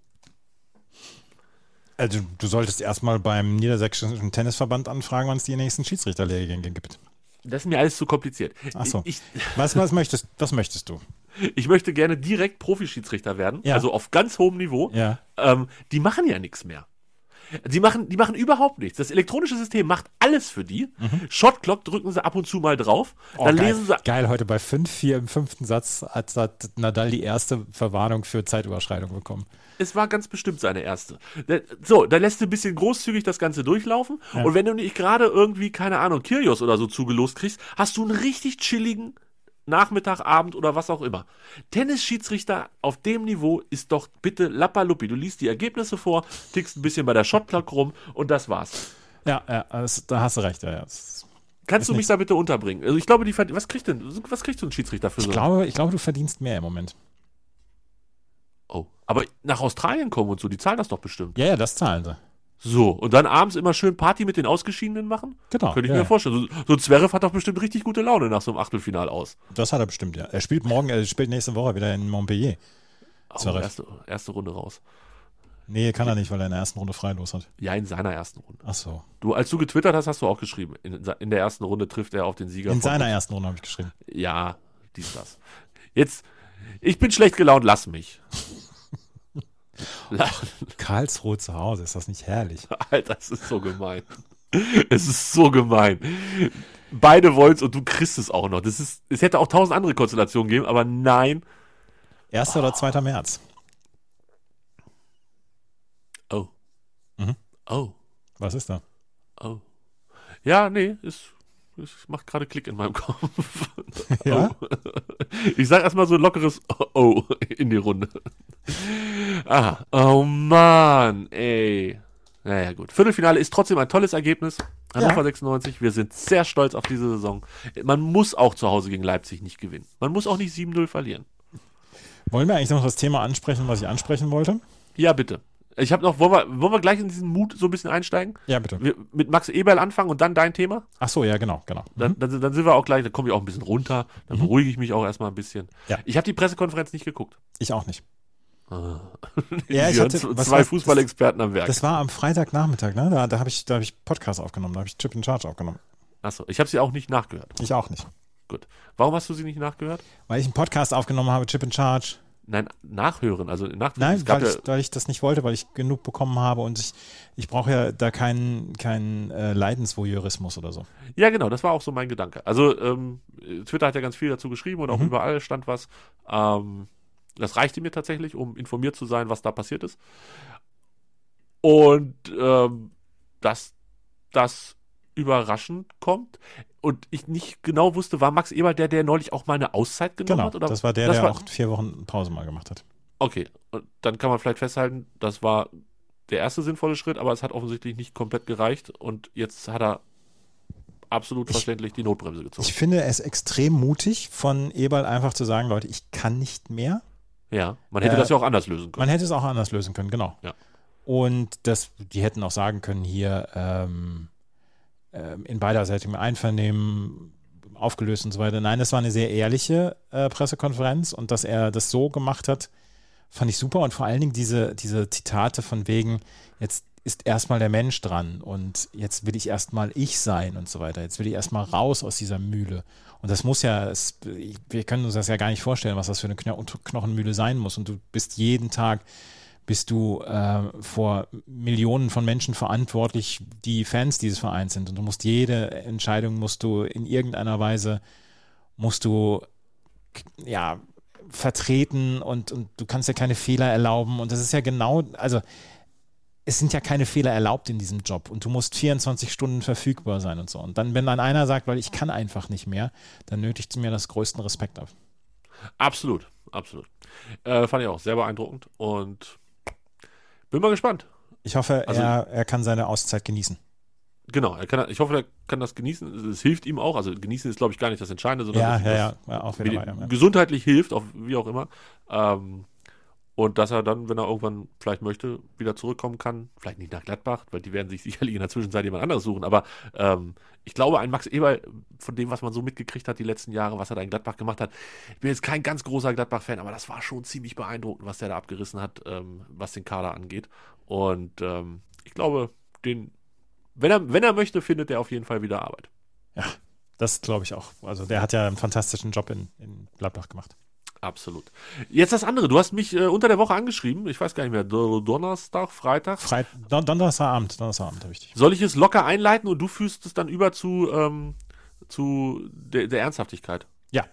Speaker 2: Also du solltest erstmal beim Niedersächsischen Tennisverband anfragen, wann es die nächsten Schiedsrichterlehrgänge gibt.
Speaker 1: Das ist mir alles zu kompliziert.
Speaker 2: Ach so.
Speaker 1: Ich,
Speaker 2: Was, was, möchtest, was möchtest du?
Speaker 1: ich möchte gerne direkt Profischiedsrichter werden,
Speaker 2: Ja.
Speaker 1: also auf ganz hohem Niveau.
Speaker 2: Ja.
Speaker 1: Ähm, die machen ja nichts mehr. Die machen, die machen überhaupt nichts. Das elektronische System macht alles für die. Shotclock drücken sie ab und zu mal drauf.
Speaker 2: Oh,
Speaker 1: dann
Speaker 2: geil.
Speaker 1: lesen sie.
Speaker 2: Geil, heute bei 5-4 im fünften Satz hat, hat Nadal die erste Verwarnung für Zeitüberschreitung bekommen.
Speaker 1: Es war ganz bestimmt seine erste. Der- So, dann lässt du ein bisschen großzügig das Ganze durchlaufen. Und wenn du nicht gerade irgendwie, keine Ahnung, Kyrgios oder so zugelost kriegst, hast du einen richtig chilligen Nachmittag, Abend oder was auch immer. Tennisschiedsrichter auf dem Niveau ist doch bitte Lappalupi. Du liest die Ergebnisse vor, tickst ein bisschen bei der Shotclock rum und das war's.
Speaker 2: Ja, ja das, da hast du recht. Ja, ja.
Speaker 1: Kannst du mich da bitte unterbringen? Also ich glaube, die was kriegt denn, was kriegt so ein Schiedsrichter für
Speaker 2: Ich
Speaker 1: so?
Speaker 2: glaube, ich glaube, du verdienst mehr im Moment.
Speaker 1: Oh. Aber nach Australien kommen und so, die zahlen das doch bestimmt.
Speaker 2: Ja, ja, das zahlen sie.
Speaker 1: So, und dann abends immer schön Party mit den Ausgeschiedenen machen?
Speaker 2: Genau,
Speaker 1: Könnte ich
Speaker 2: ja,
Speaker 1: mir vorstellen. So, so ein Zverev hat doch bestimmt richtig gute Laune nach so einem Achtelfinal aus.
Speaker 2: Das hat er bestimmt, ja. Er spielt morgen, er spielt nächste Woche wieder in Montpellier.
Speaker 1: Oh,
Speaker 2: Zverev.
Speaker 1: erste, erste Runde raus.
Speaker 2: Nee, kann er nicht, weil er in der ersten Runde freilos hat.
Speaker 1: Ja, in seiner ersten Runde.
Speaker 2: Ach so.
Speaker 1: Du, als du getwittert hast, hast du auch geschrieben. In, in der ersten Runde trifft er auf den Sieger.
Speaker 2: In seiner ersten Runde habe ich geschrieben.
Speaker 1: Ja, dies, das. Jetzt, ich bin schlecht gelaunt, lass mich.
Speaker 2: Karlsruhe zu Hause, ist das nicht herrlich?
Speaker 1: Alter, das ist so gemein. Es ist so gemein. Beide wollen's und du kriegst es auch noch. Das ist, es hätte auch tausend andere Konstellationen gegeben, aber nein.
Speaker 2: 1. oder 2. März.
Speaker 1: Oh.
Speaker 2: Mhm.
Speaker 1: Oh.
Speaker 2: Was ist da?
Speaker 1: Oh. Ja, nee, es, es macht gerade Klick in meinem Kopf.
Speaker 2: Ja?
Speaker 1: Oh. Ich sag erstmal so ein lockeres Oh in die Runde. Aha. Oh Mann, ey. Naja, gut. Viertelfinale ist trotzdem ein tolles Ergebnis. Hannover
Speaker 2: Ja.
Speaker 1: 96. Wir sind sehr stolz auf diese Saison. Man muss auch zu Hause gegen Leipzig nicht gewinnen. Man muss auch nicht 7-0 verlieren.
Speaker 2: Wollen wir eigentlich noch das Thema ansprechen, was ich ansprechen wollte?
Speaker 1: Ja, bitte. Ich habe noch, wollen wir, wollen wir gleich in diesen Mut so ein bisschen einsteigen?
Speaker 2: Ja, bitte.
Speaker 1: Wir, mit Max Eberl anfangen und dann dein Thema?
Speaker 2: Ach so, ja, genau, genau.
Speaker 1: Dann, dann, dann sind wir auch gleich, dann komme ich auch ein bisschen runter, dann beruhige ich mich auch erstmal ein bisschen.
Speaker 2: Mhm. Ja.
Speaker 1: Ich habe die Pressekonferenz nicht geguckt.
Speaker 2: Ich auch nicht.
Speaker 1: Ah.
Speaker 2: Ja, ich hatte,
Speaker 1: zwei Fußballexperten am Werk.
Speaker 2: Das war am Freitagnachmittag, ne? Da, da habe ich, da hab ich Podcast aufgenommen, da habe ich Chip in Charge aufgenommen.
Speaker 1: Achso, ich habe sie auch nicht nachgehört.
Speaker 2: Ich auch nicht.
Speaker 1: Gut. Warum hast du sie nicht nachgehört?
Speaker 2: Weil ich einen Podcast aufgenommen habe, Chip in Charge.
Speaker 1: Nein, nachhören, also nachhören.
Speaker 2: Nein, weil
Speaker 1: ja,
Speaker 2: ich, weil ich das nicht wollte, weil ich genug bekommen habe und ich, ich brauche ja da keinen keinen äh, Leidensvoyeurismus oder so.
Speaker 1: ja, genau, das war auch so mein Gedanke. Also ähm, Twitter hat ja ganz viel dazu geschrieben und auch
Speaker 2: Mhm.
Speaker 1: überall stand was. Ähm, das reichte mir tatsächlich, um informiert zu sein, was da passiert ist. Und ähm, dass das überraschend kommt und ich nicht genau wusste, war Max Eberl der, der neulich auch mal eine Auszeit genommen
Speaker 2: Genau,
Speaker 1: hat? Oder?
Speaker 2: das war der,
Speaker 1: das
Speaker 2: der
Speaker 1: war-
Speaker 2: auch vier Wochen Pause mal gemacht hat.
Speaker 1: Okay, und dann kann man vielleicht festhalten, das war der erste sinnvolle Schritt, aber es hat offensichtlich nicht komplett gereicht und jetzt hat er absolut
Speaker 2: Ich-
Speaker 1: verständlich die Notbremse gezogen.
Speaker 2: Ich finde es extrem mutig von Eberl einfach zu sagen, Leute, ich kann nicht mehr.
Speaker 1: ja, man hätte
Speaker 2: Äh,
Speaker 1: das ja auch anders lösen können.
Speaker 2: Man hätte es auch anders lösen können, genau.
Speaker 1: Ja.
Speaker 2: Und das, die hätten auch sagen können, hier ähm, ähm, in beiderseitigem Einvernehmen aufgelöst und so weiter. Nein, das war eine sehr ehrliche äh, Pressekonferenz und dass er das so gemacht hat, fand ich super. Und vor allen Dingen diese, diese Zitate von wegen, jetzt ist erstmal der Mensch dran und jetzt will ich erstmal ich sein und so weiter. Jetzt will ich erstmal raus aus dieser Mühle. Und das muss ja, es, wir können uns das ja gar nicht vorstellen, was das für eine Kno Knochenmühle sein muss. Und du bist jeden Tag, bist du äh, vor Millionen von Menschen verantwortlich, die Fans dieses Vereins sind. Und du musst jede Entscheidung, musst du in irgendeiner Weise, musst du, ja, vertreten und, und du kannst ja keine Fehler erlauben. Und das ist ja genau, also es sind ja keine Fehler erlaubt in diesem Job und du musst 24 Stunden verfügbar sein und so. Und dann, wenn dann einer sagt, weil ich kann einfach nicht mehr, dann nötigt es mir das größten Respekt ab.
Speaker 1: Absolut, absolut. Äh, fand ich auch sehr beeindruckend und bin mal gespannt.
Speaker 2: Ich hoffe,
Speaker 1: Also-
Speaker 2: er, er kann seine Auszeit genießen.
Speaker 1: Genau, er kann, ich hoffe, er kann das genießen. Es hilft ihm auch. Also genießen ist, glaube ich, gar nicht das Entscheidende, sondern
Speaker 2: Ja, ja, ja, ja, auch
Speaker 1: wie,
Speaker 2: wieder weiter. Ja.
Speaker 1: gesundheitlich hilft, auf, wie auch immer. Ähm, und dass er dann, wenn er irgendwann vielleicht möchte, wieder zurückkommen kann. Vielleicht nicht nach Gladbach, weil die werden sich sicherlich in der Zwischenzeit jemand anderes suchen. Aber ähm, ich glaube, ein Max Eberl, von dem, was man so mitgekriegt hat die letzten Jahre, was er da in Gladbach gemacht hat, ich bin jetzt kein ganz großer Gladbach-Fan, aber das war schon ziemlich beeindruckend, was der da abgerissen hat, ähm, was den Kader angeht. Und ähm, ich glaube, den, wenn er, wenn er möchte, findet er auf jeden Fall wieder Arbeit.
Speaker 2: Das glaube ich auch. Also der hat ja einen fantastischen Job in, in Gladbach gemacht.
Speaker 1: Absolut. Jetzt das andere. Du hast mich äh, unter der Woche angeschrieben. Ich weiß gar nicht mehr. Do Donnerstag, Freitag.
Speaker 2: Freit Don Donnerstagabend, Donnerstagabend habe ich dich.
Speaker 1: Soll ich es locker einleiten und du führst es dann über zu, ähm, zu der, der Ernsthaftigkeit?
Speaker 2: Ja.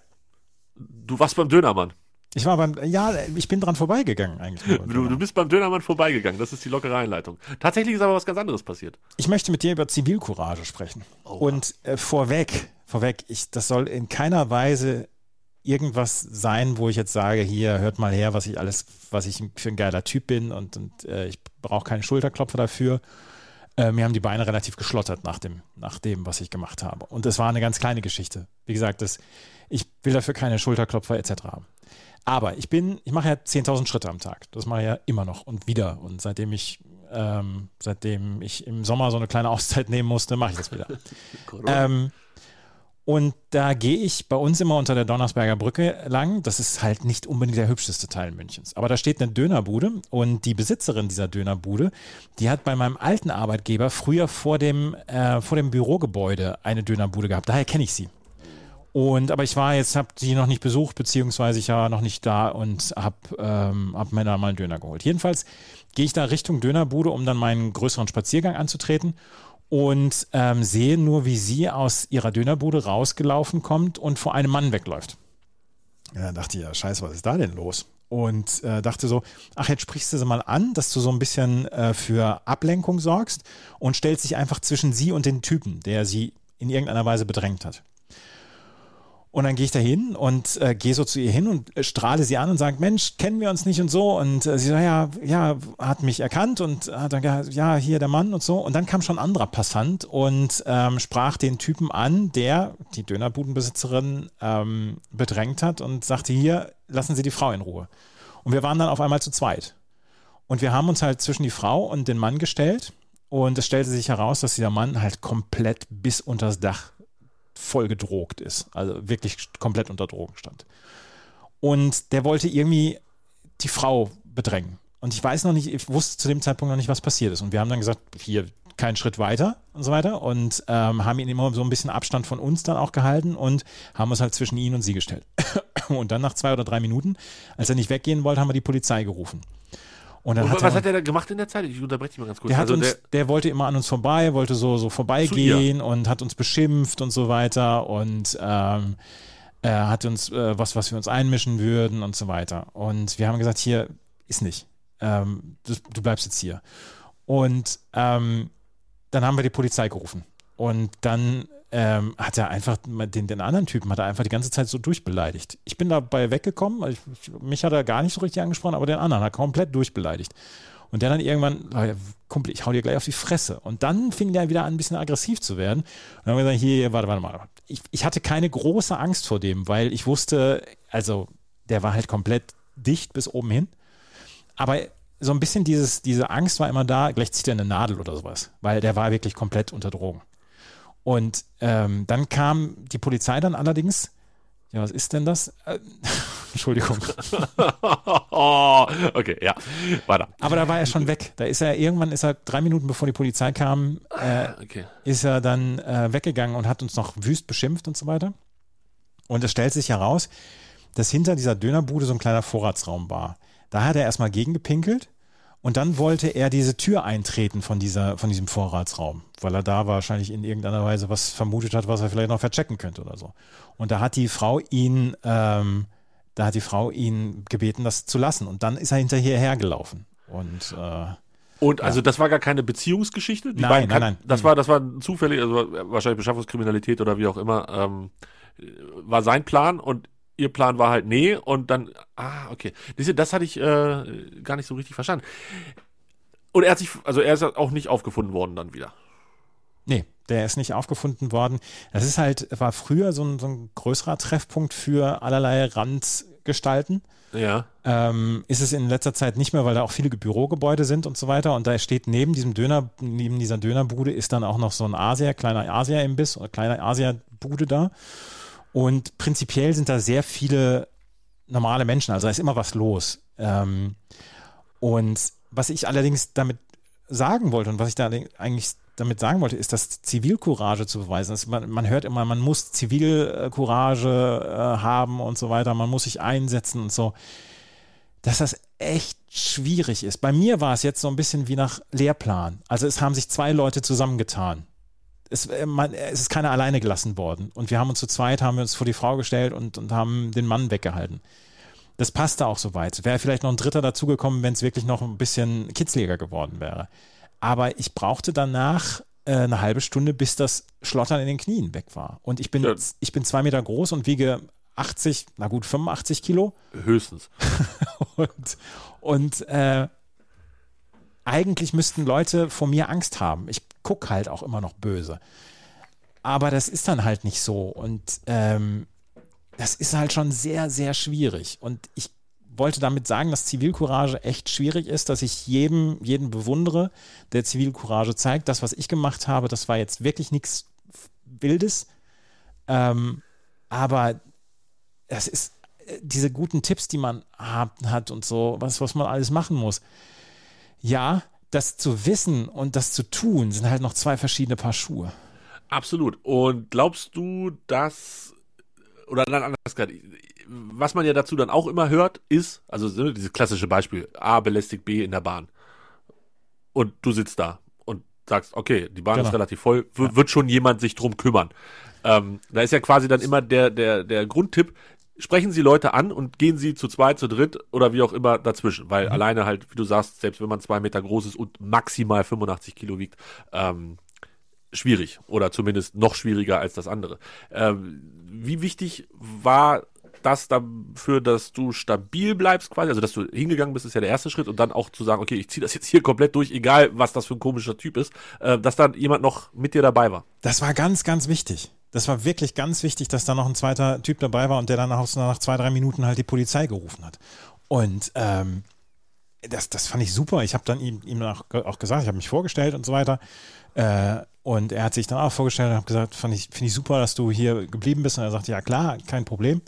Speaker 1: Du warst beim Dönermann.
Speaker 2: Ich war beim, ja, ich bin dran vorbeigegangen eigentlich.
Speaker 1: Du, du bist beim Dönermann vorbeigegangen. Das ist die lockere Einleitung. Tatsächlich ist aber was ganz anderes passiert.
Speaker 2: Ich möchte mit dir über Zivilcourage sprechen. Und äh, vorweg, vorweg, ich, das soll in keiner Weise irgendwas sein, wo ich jetzt sage, hier, hört mal her, was ich alles, was ich für ein geiler Typ bin und, und äh, ich brauche keinen Schulterklopfer dafür. Äh, mir haben die Beine relativ geschlottert nach dem, nach dem, was ich gemacht habe. Und es war eine ganz kleine Geschichte. Wie gesagt, das, ich will dafür keine Schulterklopfer etc. haben. Aber ich bin, ich mache ja 10.000 Schritte am Tag. Das mache ich ja immer noch und wieder. Und seitdem ich, ähm, seitdem ich im Sommer so eine kleine Auszeit nehmen musste, mache ich das wieder. ähm, und da gehe ich bei uns immer unter der Donnersberger Brücke lang. Das ist halt nicht unbedingt der hübscheste Teil Münchens. Aber da steht eine Dönerbude und die Besitzerin dieser Dönerbude, die hat bei meinem alten Arbeitgeber früher vor dem, äh, vor dem Bürogebäude eine Dönerbude gehabt. Daher kenne ich sie. Und aber ich war jetzt, habe sie noch nicht besucht, beziehungsweise ich war noch nicht da und habe ähm, hab mir da mal einen Döner geholt. Jedenfalls gehe ich da Richtung Dönerbude, um dann meinen größeren Spaziergang anzutreten und ähm, sehe nur, wie sie aus ihrer Dönerbude rausgelaufen kommt und vor einem Mann wegläuft. Ja, dachte ich, ja, scheiße, was ist da denn los? Und äh, dachte so, ach, jetzt sprichst du sie mal an, dass du so ein bisschen äh, für Ablenkung sorgst und stellst dich einfach zwischen sie und den Typen, der sie in irgendeiner Weise bedrängt hat. Und dann gehe ich da hin und äh, gehe so zu ihr hin und äh, strahle sie an und sage, Mensch, kennen wir uns nicht und so. Und äh, sie sagt, ja, ja, hat mich erkannt und hat dann gesagt, ja, hier der Mann und so. Und dann kam schon ein anderer Passant und ähm, sprach den Typen an, der die Dönerbudenbesitzerin ähm, bedrängt hat und sagte, hier, lassen Sie die Frau in Ruhe. Und wir waren dann auf einmal zu zweit. Und wir haben uns halt zwischen die Frau und den Mann gestellt. Und es stellte sich heraus, dass dieser Mann halt komplett bis unters Dach voll gedrogt ist. Also wirklich komplett unter Drogen stand. Und der wollte irgendwie die Frau bedrängen. Und ich weiß noch nicht, ich wusste zu dem Zeitpunkt noch nicht, was passiert ist. Und wir haben dann gesagt, hier keinen Schritt weiter und so weiter. Und ähm, haben ihn immer so ein bisschen Abstand von uns dann auch gehalten und haben uns halt zwischen ihn und sie gestellt. Und dann nach zwei oder drei Minuten, als er nicht weggehen wollte, haben wir die Polizei gerufen. Und
Speaker 1: Und
Speaker 2: hat
Speaker 1: was
Speaker 2: er,
Speaker 1: hat er da gemacht in der Zeit? Ich unterbreche dich mal ganz kurz.
Speaker 2: der, hat
Speaker 1: also
Speaker 2: uns,
Speaker 1: der,
Speaker 2: der, wollte immer an uns vorbei, wollte so, so vorbeigehen und hat uns beschimpft und so weiter und ähm, er hat uns äh, was, was wir uns einmischen würden und so weiter. Und wir haben gesagt, hier ist nicht. Ähm, du, du bleibst jetzt hier. Und ähm, dann haben wir die Polizei gerufen. Und dann ähm, hat er einfach den, den anderen Typen hat er einfach die ganze Zeit so durchbeleidigt. Ich bin dabei weggekommen, ich, mich hat er gar nicht so richtig angesprochen, aber den anderen hat er komplett durchbeleidigt. Und der dann irgendwann, "Oh ja, Kumpel, ich hau dir gleich auf die Fresse. Und dann fing der wieder an, ein bisschen aggressiv zu werden. Und dann haben wir gesagt, hier, warte, warte mal. Ich, ich hatte keine große Angst vor dem, weil ich wusste, also der war halt komplett dicht bis oben hin. Aber so ein bisschen dieses, diese Angst war immer da, gleich zieht er eine Nadel oder sowas, weil der war wirklich komplett unter Drogen. Und ähm, dann kam die Polizei dann allerdings. Ja, was ist denn das? Äh, Entschuldigung.
Speaker 1: okay, ja. Weiter.
Speaker 2: Aber da war er schon weg. Da ist er, irgendwann ist er drei Minuten bevor die Polizei kam, äh,
Speaker 1: Okay.
Speaker 2: ist er dann äh, weggegangen und hat uns noch wüst beschimpft und so weiter. Und es stellt sich heraus, dass hinter dieser Dönerbude so ein kleiner Vorratsraum war. Da hat er erstmal gegengepinkelt und dann wollte er diese Tür eintreten von, dieser, von diesem Vorratsraum, weil er da wahrscheinlich in irgendeiner Weise was vermutet hat, was er vielleicht noch verchecken könnte oder so. Und da hat die Frau ihn, ähm, da hat die Frau ihn gebeten, das zu lassen. Und dann ist er hinterher hergelaufen. Und äh,
Speaker 1: Und also das war gar keine Beziehungsgeschichte? Die
Speaker 2: Nein, nein, nein.
Speaker 1: Das war, das war zufällig, also wahrscheinlich Beschaffungskriminalität oder wie auch immer, ähm, war sein Plan und ihr Plan war halt nee und dann, ah, okay. Das hatte ich äh, gar nicht so richtig verstanden. Und er hat sich, also er ist auch nicht aufgefunden worden dann wieder.
Speaker 2: Nee, der ist nicht aufgefunden worden. Das ist halt, war früher so ein, so ein größerer Treffpunkt für allerlei Randgestalten.
Speaker 1: Ja.
Speaker 2: Ähm, ist es in letzter Zeit nicht mehr, weil da auch viele Bürogebäude sind und so weiter. Und da steht neben diesem Döner, neben dieser Dönerbude ist dann auch noch so ein Asia, kleiner Asia-Imbiss oder kleiner Asia-Bude da. Und prinzipiell sind da sehr viele normale Menschen, also da ist immer was los. Ähm, und was ich allerdings damit sagen wollte und was ich da eigentlich damit sagen wollte, ist, dass Zivilcourage zu beweisen ist. Man, man hört immer, man muss Zivilcourage äh, haben und so weiter, man muss sich einsetzen und so. Dass das echt schwierig ist. Bei mir war es jetzt so ein bisschen wie nach Lehrplan. Also es haben sich zwei Leute zusammengetan. Es, äh, man, es ist keiner alleine gelassen worden. Und wir haben uns zu zweit, haben wir uns vor die Frau gestellt und, und haben den Mann weggehalten. Das passte auch soweit. Wäre vielleicht noch ein Dritter dazugekommen, wenn es wirklich noch ein bisschen kitzliger geworden wäre. Aber ich brauchte danach äh, eine halbe Stunde, bis das Schlottern in den Knien weg war. Und ich bin,
Speaker 1: Ja.
Speaker 2: ich bin zwei Meter groß und wiege 80, na gut, 85 Kilo.
Speaker 1: Höchstens.
Speaker 2: Und, und äh, eigentlich müssten Leute vor mir Angst haben. Ich gucke halt auch immer noch böse. Aber das ist dann halt nicht so. Und ähm, das ist halt schon sehr, sehr schwierig. Und ich wollte damit sagen, dass Zivilcourage echt schwierig ist, dass ich jedem, jeden bewundere, der Zivilcourage zeigt. Das, was ich gemacht habe, das war jetzt wirklich nichts Wildes. Ähm, aber es ist äh, diese guten Tipps, die man hat, hat und so, was, was man alles machen muss. Ja, das zu wissen und das zu tun, sind halt noch zwei verschiedene Paar Schuhe.
Speaker 1: Absolut. Und glaubst du, dass, oder dann anders gesagt, was man ja dazu dann auch immer hört, ist, also ne, dieses klassische Beispiel, A belästigt B in der Bahn. Und du sitzt da und sagst, okay, die Bahn
Speaker 2: Genau.
Speaker 1: ist relativ voll, wird schon jemand sich drum kümmern. Ähm, da ist ja quasi dann immer der, der, der Grundtipp, sprechen Sie Leute an und gehen Sie zu zweit, zu dritt oder wie auch immer dazwischen. Weil alleine halt, wie du sagst, selbst wenn man zwei Meter groß ist und maximal 85 Kilo wiegt, ähm, schwierig oder zumindest noch schwieriger als das andere. Ähm, wie wichtig war das dafür, dass du stabil bleibst quasi, also dass du hingegangen bist, ist ja der erste Schritt und dann auch zu sagen, okay, ich ziehe das jetzt hier komplett durch, egal was das für ein komischer Typ ist, äh, dass dann jemand noch mit dir dabei war.
Speaker 2: Das war ganz, ganz wichtig. Das war wirklich ganz wichtig, dass da noch ein zweiter Typ dabei war und der dann nach, zwei, drei Minuten halt die Polizei gerufen hat. Und ähm, das, das fand ich super. Ich habe dann ihm, ihm auch, auch gesagt, ich habe mich vorgestellt und so weiter. Äh, und er hat sich dann auch vorgestellt und habe gesagt, ich, finde ich super, dass du hier geblieben bist. Und er sagte, ja klar, kein Problem.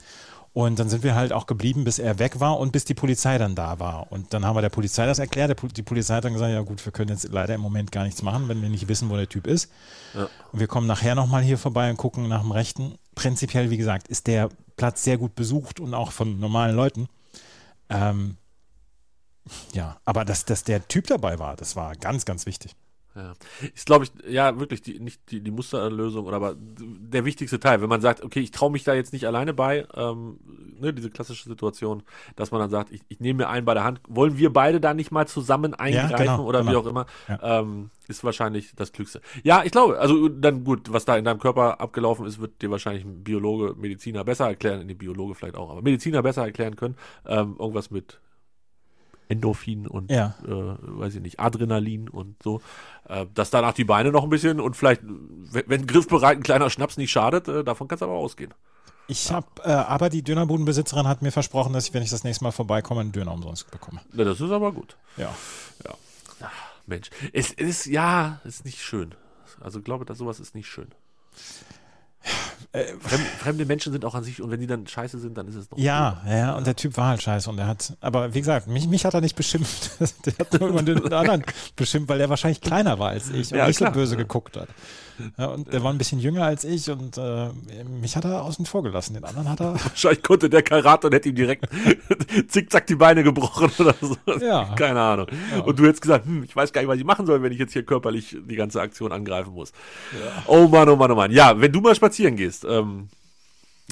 Speaker 2: Und dann sind wir halt auch geblieben, bis er weg war und bis die Polizei dann da war. Und dann haben wir der Polizei das erklärt. Die Polizei hat dann gesagt, ja gut, wir können jetzt leider im Moment gar nichts machen, wenn wir nicht wissen, wo der Typ ist. Und wir kommen nachher nochmal hier vorbei und gucken nach dem Rechten. Prinzipiell, wie gesagt, ist der Platz sehr gut besucht und auch von normalen Leuten. Ähm, ja, aber dass, dass der Typ dabei war, das war ganz, ganz wichtig.
Speaker 1: Ja. Ist, glaube ich, ja, wirklich die, nicht die, die Musterlösung, oder aber der wichtigste Teil, wenn man sagt, okay, ich traue mich da jetzt nicht alleine bei, ähm, ne, diese klassische Situation, dass man dann sagt, ich, ich nehme mir einen bei der Hand, wollen wir beide da nicht mal zusammen eingreifen
Speaker 2: genau,
Speaker 1: oder wie
Speaker 2: genau.
Speaker 1: auch immer,
Speaker 2: Ja.
Speaker 1: ähm, ist wahrscheinlich das Klügste. Ja, ich glaube, also dann gut, was da in deinem Körper abgelaufen ist, wird dir wahrscheinlich ein Biologe, Mediziner besser erklären, die Biologe vielleicht auch, aber Mediziner besser erklären können, ähm, irgendwas mit Endorphin und
Speaker 2: Ja.
Speaker 1: äh, weiß ich nicht, Adrenalin und so. Äh, dass danach die Beine noch ein bisschen und vielleicht, wenn, griffbereit ein kleiner Schnaps nicht schadet, äh, davon kann es aber ausgehen.
Speaker 2: Ich habe, äh, aber die Dönerbudenbesitzerin hat mir versprochen, dass ich, wenn ich das nächste Mal vorbeikomme, einen Döner umsonst bekomme.
Speaker 1: Na, das ist aber gut.
Speaker 2: Ja.
Speaker 1: Mensch, es ist, ja, ist nicht schön. Also glaube, dass sowas ist nicht schön. Fremde, fremde Menschen sind auch an sich, und wenn die dann scheiße sind, dann ist es noch.
Speaker 2: Ja, ja, und der Typ war halt scheiße und er hat, aber wie gesagt, mich, mich hat er nicht beschimpft. der hat nur den anderen beschimpft, weil er wahrscheinlich kleiner war als ich und
Speaker 1: Ja,
Speaker 2: nicht so böse geguckt hat. Ja, und der war ein bisschen jünger als ich und äh, mich hat er außen vor gelassen. Den anderen hat er,
Speaker 1: Wahrscheinlich konnte der Karate und hätte ihm direkt zickzack die Beine gebrochen oder so.
Speaker 2: Ja.
Speaker 1: Keine Ahnung. Und du hättest gesagt, hm, ich weiß gar nicht, was ich machen soll, wenn ich jetzt hier körperlich die ganze Aktion angreifen muss. Oh Mann, oh Mann, oh Mann. Ja, wenn du mal spazieren gehst, ähm,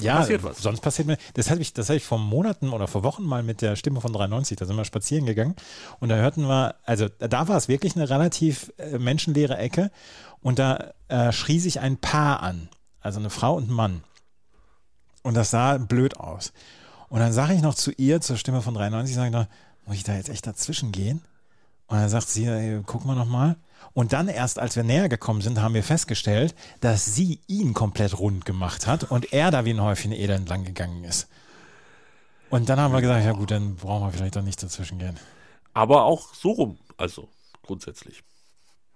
Speaker 2: ja,
Speaker 1: passiert was.
Speaker 2: sonst passiert mir, das habe ich, das habe ich vor Monaten oder vor Wochen mal mit der Stimme von 93, da sind wir spazieren gegangen und da hörten wir, also da war es wirklich eine relativ äh, menschenleere Ecke und da äh, schrie sich ein Paar an, also eine Frau und ein Mann. Und das sah blöd aus. Und dann sage ich noch zu ihr, zur Stimme von 93, sage ich noch, muss ich da jetzt echt dazwischen gehen? Und dann sagt sie, ey, guck mal noch mal. Und dann erst, als wir näher gekommen sind, haben wir festgestellt, dass sie ihn komplett rund gemacht hat und er da wie ein Häufchen Elend lang gegangen ist. Und dann haben wir gesagt, ja gut, dann brauchen wir vielleicht doch nicht dazwischen gehen.
Speaker 1: aber auch so rum. Also grundsätzlich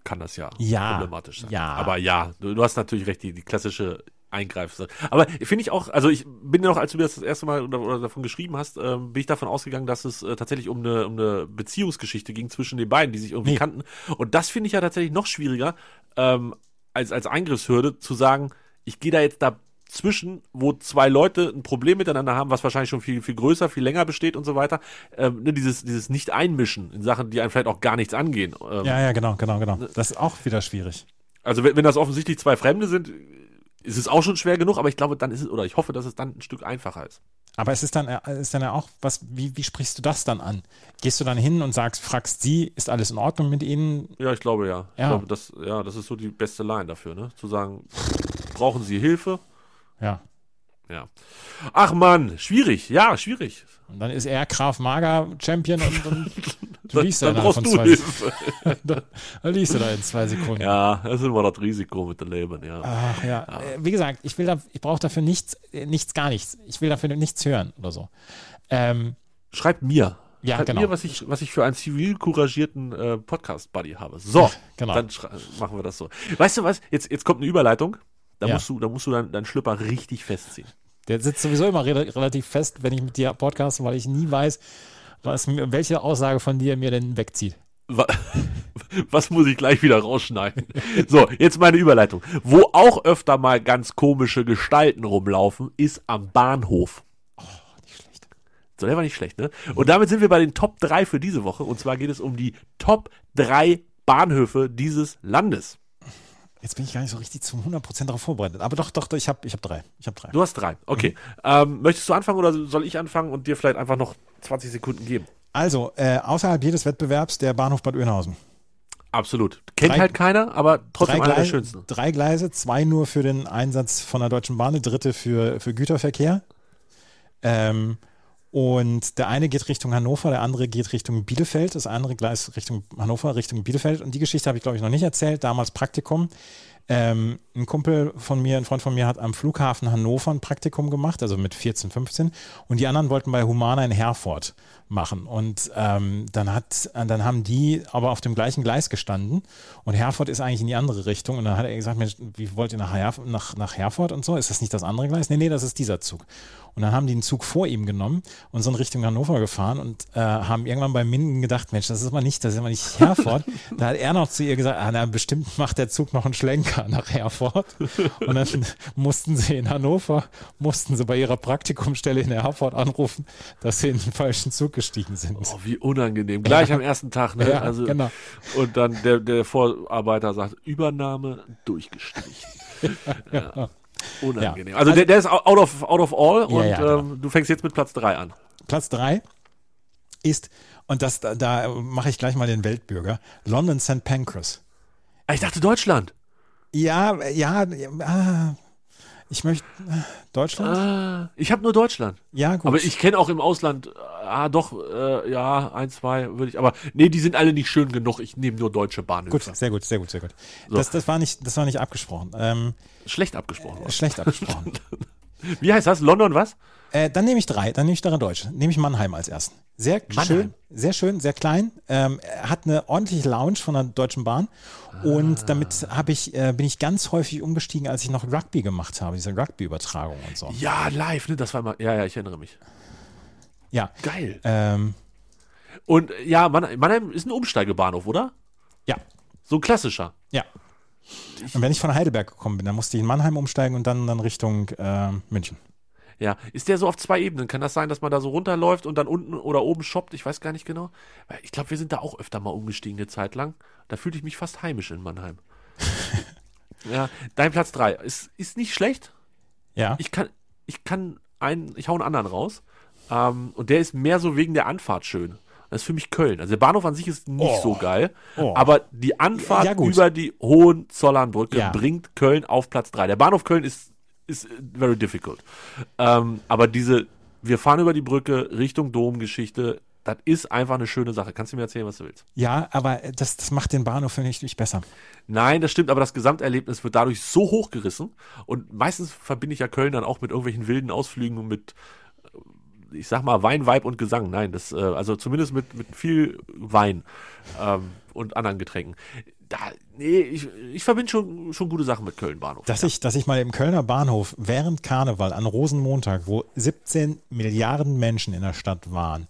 Speaker 1: kann das ja,
Speaker 2: Ja,
Speaker 1: problematisch sein.
Speaker 2: ja.
Speaker 1: Aber ja, du, du hast natürlich recht, die, die klassische eingreifst. Aber finde ich auch, also ich bin ja noch, als du mir das das erste Mal oder, oder davon geschrieben hast, ähm, bin ich davon ausgegangen, dass es äh, tatsächlich um eine, um eine Beziehungsgeschichte ging zwischen den beiden, die sich irgendwie
Speaker 2: Nee.
Speaker 1: kannten. Und das finde ich ja tatsächlich noch schwieriger, ähm, als, als Eingriffshürde zu sagen, ich gehe da jetzt dazwischen, wo zwei Leute ein Problem miteinander haben, was wahrscheinlich schon viel, viel größer, viel länger besteht und so weiter. Ähm, ne, dieses, dieses Nicht-Einmischen in Sachen, die einem vielleicht auch gar nichts angehen. Ähm,
Speaker 2: Ja, ja, genau, genau, genau. Das ist auch wieder schwierig.
Speaker 1: also wenn, wenn das offensichtlich zwei Fremde sind, ist es auch schon schwer genug, aber ich glaube, dann ist es, oder ich hoffe, dass es dann ein Stück einfacher ist.
Speaker 2: Aber es ist dann, äh, ist dann ja auch, was, wie, wie sprichst du das dann an? Gehst du dann hin und sagst, fragst sie, ist alles in Ordnung mit ihnen?
Speaker 1: Ja, ich glaube ja. Ich
Speaker 2: Ja.
Speaker 1: glaube, das, ja, das ist so die beste Line dafür, ne? Zu sagen, brauchen Sie Hilfe?
Speaker 2: Ja.
Speaker 1: Ja. Ach Mann, schwierig, ja, schwierig.
Speaker 2: Und dann ist er Graf Mager Champion und, und du
Speaker 1: Dann,
Speaker 2: da
Speaker 1: dann
Speaker 2: innerhalb
Speaker 1: brauchst du Hilfe.
Speaker 2: da, da liegst du da in zwei Sekunden.
Speaker 1: Ja, das ist immer das Risiko mit dem Leben, ja.
Speaker 2: Ach ja. Äh, Wie gesagt, ich will da, ich brauche dafür nichts, äh, nichts, gar nichts. Ich will dafür nichts hören oder so. Ähm,
Speaker 1: Schreibt mir.
Speaker 2: Ja,
Speaker 1: Schreibt
Speaker 2: genau.
Speaker 1: mir, was ich, was ich für einen zivil couragierten äh, Podcast-Buddy habe. So,
Speaker 2: Genau.
Speaker 1: dann machen wir das so. Weißt du was? Jetzt, jetzt kommt eine Überleitung. Da
Speaker 2: Ja.
Speaker 1: musst du, da musst du deinen deinen Schlüpper richtig festziehen.
Speaker 2: der sitzt sowieso immer re relativ fest, wenn ich mit dir podcaste, weil ich nie weiß, was, welche Aussage von dir mir denn wegzieht.
Speaker 1: Wa- Was muss ich gleich wieder rausschneiden? So, jetzt meine Überleitung. Wo auch öfter mal ganz komische Gestalten rumlaufen, ist am Bahnhof.
Speaker 2: Nicht schlecht.
Speaker 1: So, der war nicht schlecht, ne? Und damit sind wir bei den Top 3 für diese Woche. Und zwar geht es um die Top 3 Bahnhöfe dieses Landes.
Speaker 2: Jetzt bin ich gar nicht so richtig zu 100% darauf vorbereitet. Aber doch, doch, doch ich habe ich hab drei. Ich habe drei.
Speaker 1: Du hast drei. Okay. Ähm, möchtest du anfangen oder soll ich anfangen und dir vielleicht einfach noch 20 Sekunden geben?
Speaker 2: Also, äh, außerhalb jedes Wettbewerbs der Bahnhof Bad Oeynhausen.
Speaker 1: Absolut. Kennt
Speaker 2: Drei-
Speaker 1: halt keiner, aber trotzdem
Speaker 2: Drei,
Speaker 1: einer der
Speaker 2: Gleise,
Speaker 1: schönsten.
Speaker 2: drei Gleise, zwei nur für den Einsatz von der Deutschen Bahn, der dritte für, für Güterverkehr. Ähm, und der eine geht Richtung Hannover, der andere geht Richtung Bielefeld. Das andere Gleis Richtung Hannover, Richtung Bielefeld. Und die Geschichte habe ich, glaube ich, noch nicht erzählt. Damals Praktikum. Ähm, ein Kumpel von mir, ein Freund von mir hat am Flughafen Hannover ein Praktikum gemacht, also mit 14, 15. Und die anderen wollten bei Humana in Herford machen. Und ähm, dann hat, dann haben die aber auf dem gleichen Gleis gestanden. Und Herford ist eigentlich in die andere Richtung. Und dann hat er gesagt, Mensch, wie wollt ihr nach, Herf nach, nach Herford und so? Ist das nicht das andere Gleis? Nee, nee, das ist dieser Zug. Und dann haben die einen Zug vor ihm genommen und sind Richtung Hannover gefahren und äh, haben irgendwann bei Minden gedacht, Mensch, das ist aber nicht, das ist aber nicht Herford. da hat er noch zu ihr gesagt, ah, na, bestimmt macht der Zug noch einen Schlenker nach Herford. Und dann mussten sie in Hannover, mussten sie bei ihrer Praktikumstelle in Herford anrufen, dass sie in den falschen Zug gestiegen sind.
Speaker 1: Oh, wie unangenehm. Gleich am ersten Tag, ne?
Speaker 2: Ja,
Speaker 1: also,
Speaker 2: genau.
Speaker 1: Und dann der, der Vorarbeiter sagt, Übernahme durchgestrichen. ja. Unangenehm.
Speaker 2: Ja.
Speaker 1: Also, der, der ist out of, out of all und
Speaker 2: ja, genau.
Speaker 1: ähm, du fängst jetzt mit Platz 3 an.
Speaker 2: Platz drei ist, und das, da, da mache ich gleich mal den Weltbürger, London St. Pancras.
Speaker 1: Ah, Ich dachte Deutschland.
Speaker 2: Ja, ja, ah, ich möchte Deutschland?
Speaker 1: Ah, ich habe nur Deutschland.
Speaker 2: ja, gut.
Speaker 1: Aber ich kenne auch im Ausland, äh, ah doch, äh, ja, ein, zwei würde ich, aber nee, die sind alle nicht schön genug. Ich nehme nur deutsche Bahnhöfe.
Speaker 2: gut, sehr gut, sehr gut, sehr gut. Das, das, war nicht, das war nicht abgesprochen. Ähm,
Speaker 1: Schlecht abgesprochen.
Speaker 2: schlecht abgesprochen.
Speaker 1: Wie heißt das? London was?
Speaker 2: Äh, dann nehme ich drei, dann nehme ich drei Deutsche. Nehme ich Mannheim als ersten. Sehr
Speaker 1: Mannheim?
Speaker 2: schön, sehr schön, sehr klein. Ähm, hat eine ordentliche Lounge von der Deutschen Bahn. Und damit habe ich, äh, bin ich ganz häufig umgestiegen, als ich noch Rugby gemacht habe, diese Rugby-Übertragung und so.
Speaker 1: Ja, live, ne? Das war immer, ja, ja, ich erinnere mich.
Speaker 2: Ja.
Speaker 1: Geil.
Speaker 2: Ähm,
Speaker 1: Und ja, Mannheim, Mannheim ist ein Umsteigebahnhof, oder?
Speaker 2: ja,
Speaker 1: So ein klassischer.
Speaker 2: ja. Und wenn ich von Heidelberg gekommen bin, dann musste ich in Mannheim umsteigen und dann, dann Richtung äh, München.
Speaker 1: Ja, ist der so auf zwei Ebenen? Kann das sein, dass man da so runterläuft und dann unten oder oben shoppt? Ich weiß gar nicht genau. Ich glaube, wir sind da auch öfter mal umgestiegen eine Zeit lang. Da fühlte ich mich fast heimisch in Mannheim. ja, dein Platz drei ist, ist nicht schlecht.
Speaker 2: Ja.
Speaker 1: Ich kann, ich kann einen, ich hau einen anderen raus. Ähm, und der ist mehr so wegen der Anfahrt schön. Das ist für mich Köln. Also der Bahnhof an sich ist nicht
Speaker 2: Oh.
Speaker 1: so geil,
Speaker 2: Oh.
Speaker 1: aber die Anfahrt
Speaker 2: Ja, gut.
Speaker 1: über die Hohenzollernbrücke
Speaker 2: Ja.
Speaker 1: bringt Köln auf Platz 3. Der Bahnhof Köln ist, ist very difficult. Ähm, aber diese, wir fahren über die Brücke Richtung Dom-Geschichte, das ist einfach eine schöne Sache. Kannst du mir erzählen, was du willst?
Speaker 2: Ja, aber das, das macht den Bahnhof für mich nicht besser.
Speaker 1: Nein, das stimmt, aber das Gesamterlebnis wird dadurch so hochgerissen. Und meistens verbinde ich ja Köln dann auch mit irgendwelchen wilden Ausflügen und mit, äh, ich sag mal, Wein, Weib und Gesang. Nein, das, äh, also zumindest mit, mit viel Wein ähm, und anderen Getränken. Da, nee, ich, ich verbinde schon, schon gute Sachen mit Köln Bahnhof.
Speaker 2: Dass, ich, dass ich mal im Kölner Bahnhof während Karneval an Rosenmontag, wo 17 Milliarden Menschen in der Stadt waren,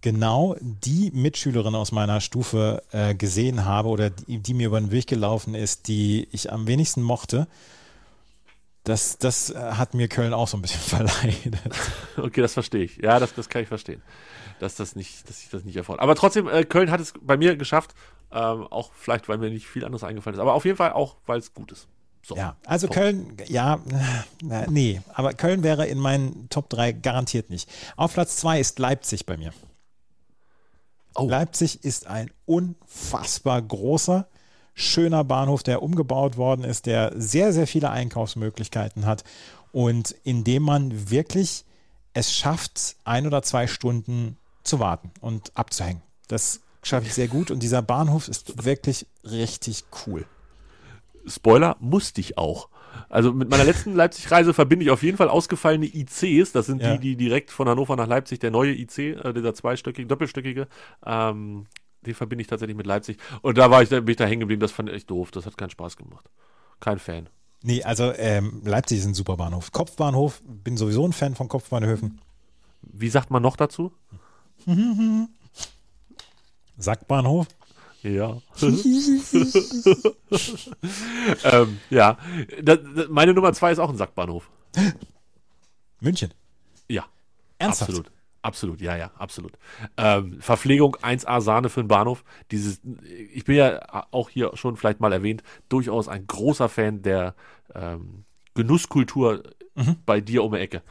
Speaker 2: genau die Mitschülerin aus meiner Stufe äh, gesehen habe oder die, die, mir über den Weg gelaufen ist, die ich am wenigsten mochte. Das, das äh, hat mir Köln auch so ein bisschen verleidet.
Speaker 1: Okay, das verstehe ich. Ja, das, das kann ich verstehen. Dass das nicht, dass ich das nicht erfolgt. Aber trotzdem, äh, Köln hat es bei mir geschafft. Ähm, auch vielleicht, weil mir nicht viel anderes eingefallen ist. Aber auf jeden Fall auch, weil es gut ist.
Speaker 2: So. Ja, also Punkt. Köln, ja, nee, aber Köln wäre in meinen Top 3 garantiert nicht. Auf Platz 2 ist Leipzig bei mir. Oh. Leipzig ist ein unfassbar großer, schöner Bahnhof, der umgebaut worden ist, der sehr, sehr viele Einkaufsmöglichkeiten hat und in dem man wirklich es schafft, ein oder zwei Stunden zu warten und abzuhängen. Das schaffe ich sehr gut und dieser Bahnhof ist wirklich richtig cool.
Speaker 1: Spoiler, musste ich auch. Also mit meiner letzten Leipzig-Reise verbinde ich auf jeden Fall ausgefallene ICs. Das sind ja. die, die direkt von Hannover nach Leipzig, der neue IC, äh, dieser zweistöckige, doppelstöckige, ähm, den verbinde ich tatsächlich mit Leipzig. Und da war ich, da bin ich da hängen geblieben. Das fand ich echt doof. Das hat keinen Spaß gemacht. Kein Fan.
Speaker 2: Nee, also ähm, Leipzig ist ein super Bahnhof. Kopfbahnhof, bin sowieso ein Fan von Kopfbahnhöfen.
Speaker 1: Wie sagt man noch dazu?
Speaker 2: Sackbahnhof?
Speaker 1: Ja. ähm, ja. Das, das, meine Nummer zwei ist auch ein Sackbahnhof.
Speaker 2: München.
Speaker 1: Ja. Ernsthaft? Absolut. Absolut, ja, ja, absolut. Ähm, Verpflegung 1A Sahne für den Bahnhof. Dieses, ich bin ja auch hier schon vielleicht mal erwähnt, durchaus ein großer Fan der ähm, Genusskultur mhm. bei dir um die Ecke.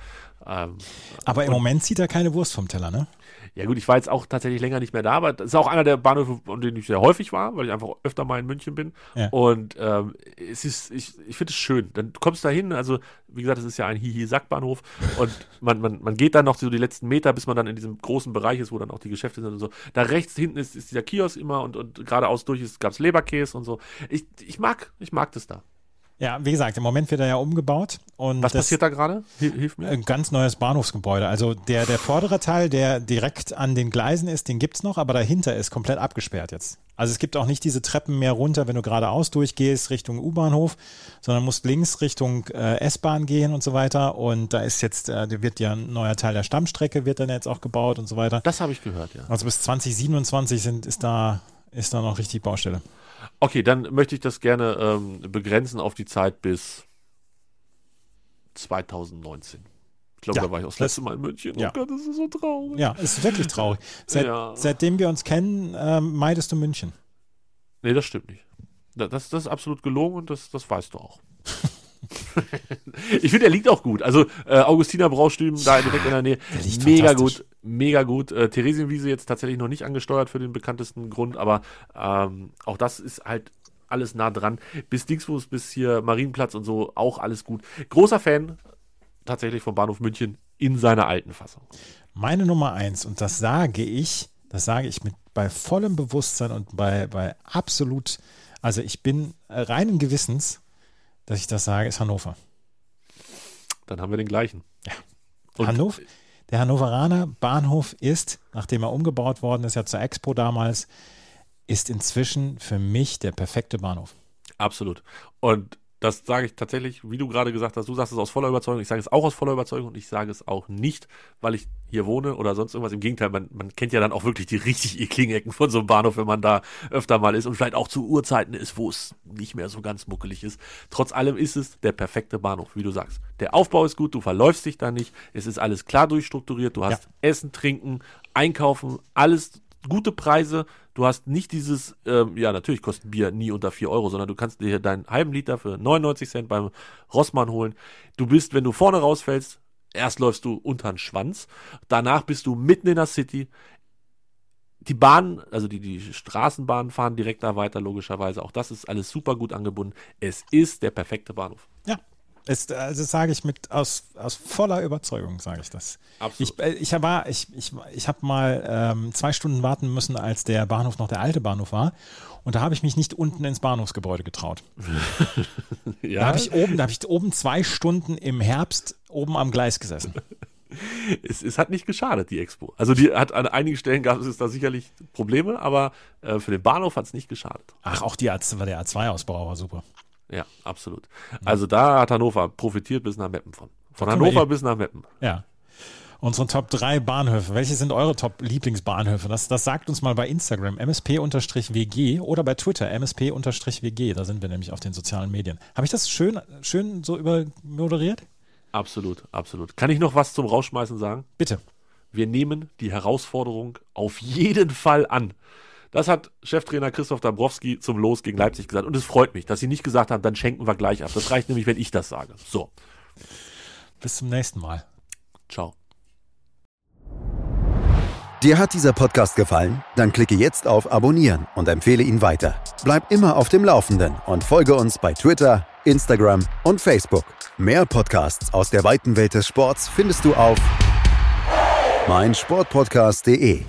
Speaker 1: Ähm,
Speaker 2: Aber im Moment zieht er keine Wurst vom Teller, ne?
Speaker 1: Ja gut, ich war jetzt auch tatsächlich länger nicht mehr da, aber das ist auch einer der Bahnhöfe, an denen ich sehr häufig war, weil ich einfach öfter mal in München bin. Ja. Und ähm, es ist, ich, ich finde es schön. Dann kommst du da hin, also wie gesagt, es ist ja ein Hihi-Sack-Bahnhof und man, man, man geht dann noch so die letzten Meter, bis man dann in diesem großen Bereich ist, wo dann auch die Geschäfte sind und so. Da rechts hinten ist, ist dieser Kiosk immer und, und geradeaus durch gab es Leberkäse und so. Ich, ich mag, ich mag das da.
Speaker 2: Ja, wie gesagt, im Moment wird er ja umgebaut. Und
Speaker 1: Was passiert da gerade? Hilf mir.
Speaker 2: Ein ganz neues Bahnhofsgebäude. Also der, der vordere Teil, der direkt an den Gleisen ist, den gibt es noch, aber dahinter ist komplett abgesperrt jetzt. Also es gibt auch nicht diese Treppen mehr runter, wenn du geradeaus durchgehst Richtung U-Bahnhof, sondern musst links Richtung äh, S-Bahn gehen und so weiter. Und da ist jetzt, äh, wird ja ein neuer Teil der Stammstrecke, wird dann jetzt auch gebaut und so weiter.
Speaker 1: Das habe ich gehört, ja.
Speaker 2: Also bis 2027 sind, ist, da, ist da noch richtig Baustelle.
Speaker 1: Okay, dann möchte ich das gerne ähm, begrenzen auf die Zeit bis 2019. Ich glaube, ja, da war ich auch das letzte Mal in München.
Speaker 2: Ja.
Speaker 1: Oh Gott, das ist so traurig.
Speaker 2: Ja, es ist wirklich traurig. Seit, ja. Seitdem wir uns kennen, ähm, meidest du München.
Speaker 1: Nee, das stimmt nicht. Das, das ist absolut gelogen und das, das weißt du auch. ich finde, er liegt auch gut. Also äh, Augustiner Braustüben da direkt in der Nähe. Mega gut, mega gut. Äh, Theresienwiese jetzt tatsächlich noch nicht angesteuert für den bekanntesten Grund, aber ähm, auch das ist halt alles nah dran. Bis Dingsbus, bis hier Marienplatz und so, auch alles gut. Großer Fan tatsächlich vom Bahnhof München in seiner alten Fassung.
Speaker 2: Meine Nummer eins, und das sage ich, das sage ich mit bei vollem Bewusstsein und bei, bei absolut, also ich bin reinen Gewissens, dass ich das sage, ist Hannover.
Speaker 1: Dann haben wir den gleichen.
Speaker 2: Ja. Und Hannover, der Hannoveraner Bahnhof ist, nachdem er umgebaut worden ist, ja zur Expo damals, ist inzwischen für mich der perfekte Bahnhof.
Speaker 1: Absolut. Und das sage ich tatsächlich, wie du gerade gesagt hast, du sagst es aus voller Überzeugung, ich sage es auch aus voller Überzeugung und ich sage es auch nicht, weil ich hier wohne oder sonst irgendwas. Im Gegenteil, man, man kennt ja dann auch wirklich die richtig ekligen Ecken von so einem Bahnhof, wenn man da öfter mal ist und vielleicht auch zu Uhrzeiten ist, wo es nicht mehr so ganz muckelig ist. Trotz allem ist es der perfekte Bahnhof, wie du sagst. Der Aufbau ist gut, du verläufst dich da nicht, es ist alles klar durchstrukturiert, du hast ja. Essen, Trinken, Einkaufen, alles gute Preise. Du hast nicht dieses, ähm, ja, natürlich kostet Bier nie unter 4 Euro, sondern du kannst dir deinen halben Liter für 99 Cent beim Rossmann holen. Du bist, wenn du vorne rausfällst, erst läufst du unter den Schwanz, danach bist du mitten in der City. Die Bahnen, also die, die Straßenbahnen fahren direkt da weiter, logischerweise. Auch das ist alles super gut angebunden. Es ist der perfekte Bahnhof.
Speaker 2: Ja, ist, also sage ich mit aus, aus voller Überzeugung, sage ich das. Absolut. Ich, äh, ich, war, ich, ich, ich habe mal ähm, zwei Stunden warten müssen, als der Bahnhof noch der alte Bahnhof war. Und da habe ich mich nicht unten ins Bahnhofsgebäude getraut. ja? Da habe ich, oben, ich oben zwei Stunden im Herbst oben am Gleis gesessen.
Speaker 1: es, es hat nicht geschadet, die Expo. Also die hat an einigen Stellen gab es da sicherlich Probleme, aber äh, für den Bahnhof hat es nicht geschadet.
Speaker 2: Ach, auch die A, der A2-Ausbau war super.
Speaker 1: Ja, absolut. Also da hat Hannover profitiert bis nach Meppen von. Von Hannover bis nach Meppen.
Speaker 2: Ja. Unsere Top 3 Bahnhöfe. Welche sind eure Top-Lieblingsbahnhöfe? Das, das sagt uns mal bei Instagram, msp-wg oder bei Twitter, msp-wg. Da sind wir nämlich auf den sozialen Medien. Habe ich das schön, schön so übermoderiert?
Speaker 1: Absolut, absolut. Kann ich noch was zum Rausschmeißen sagen?
Speaker 2: Bitte.
Speaker 1: Wir nehmen die Herausforderung auf jeden Fall an. Das hat Cheftrainer Christoph Dabrowski zum Los gegen Leipzig gesagt. Und es freut mich, dass sie nicht gesagt haben, dann schenken wir gleich ab. Das reicht nämlich, wenn ich das sage. So,
Speaker 2: Bis zum nächsten Mal.
Speaker 1: ciao.
Speaker 3: Dir hat dieser Podcast gefallen? Dann klicke jetzt auf Abonnieren und empfehle ihn weiter. Bleib immer auf dem Laufenden und folge uns bei Twitter, Instagram und Facebook. Mehr Podcasts aus der weiten Welt des Sports findest du auf meinsportpodcast.de.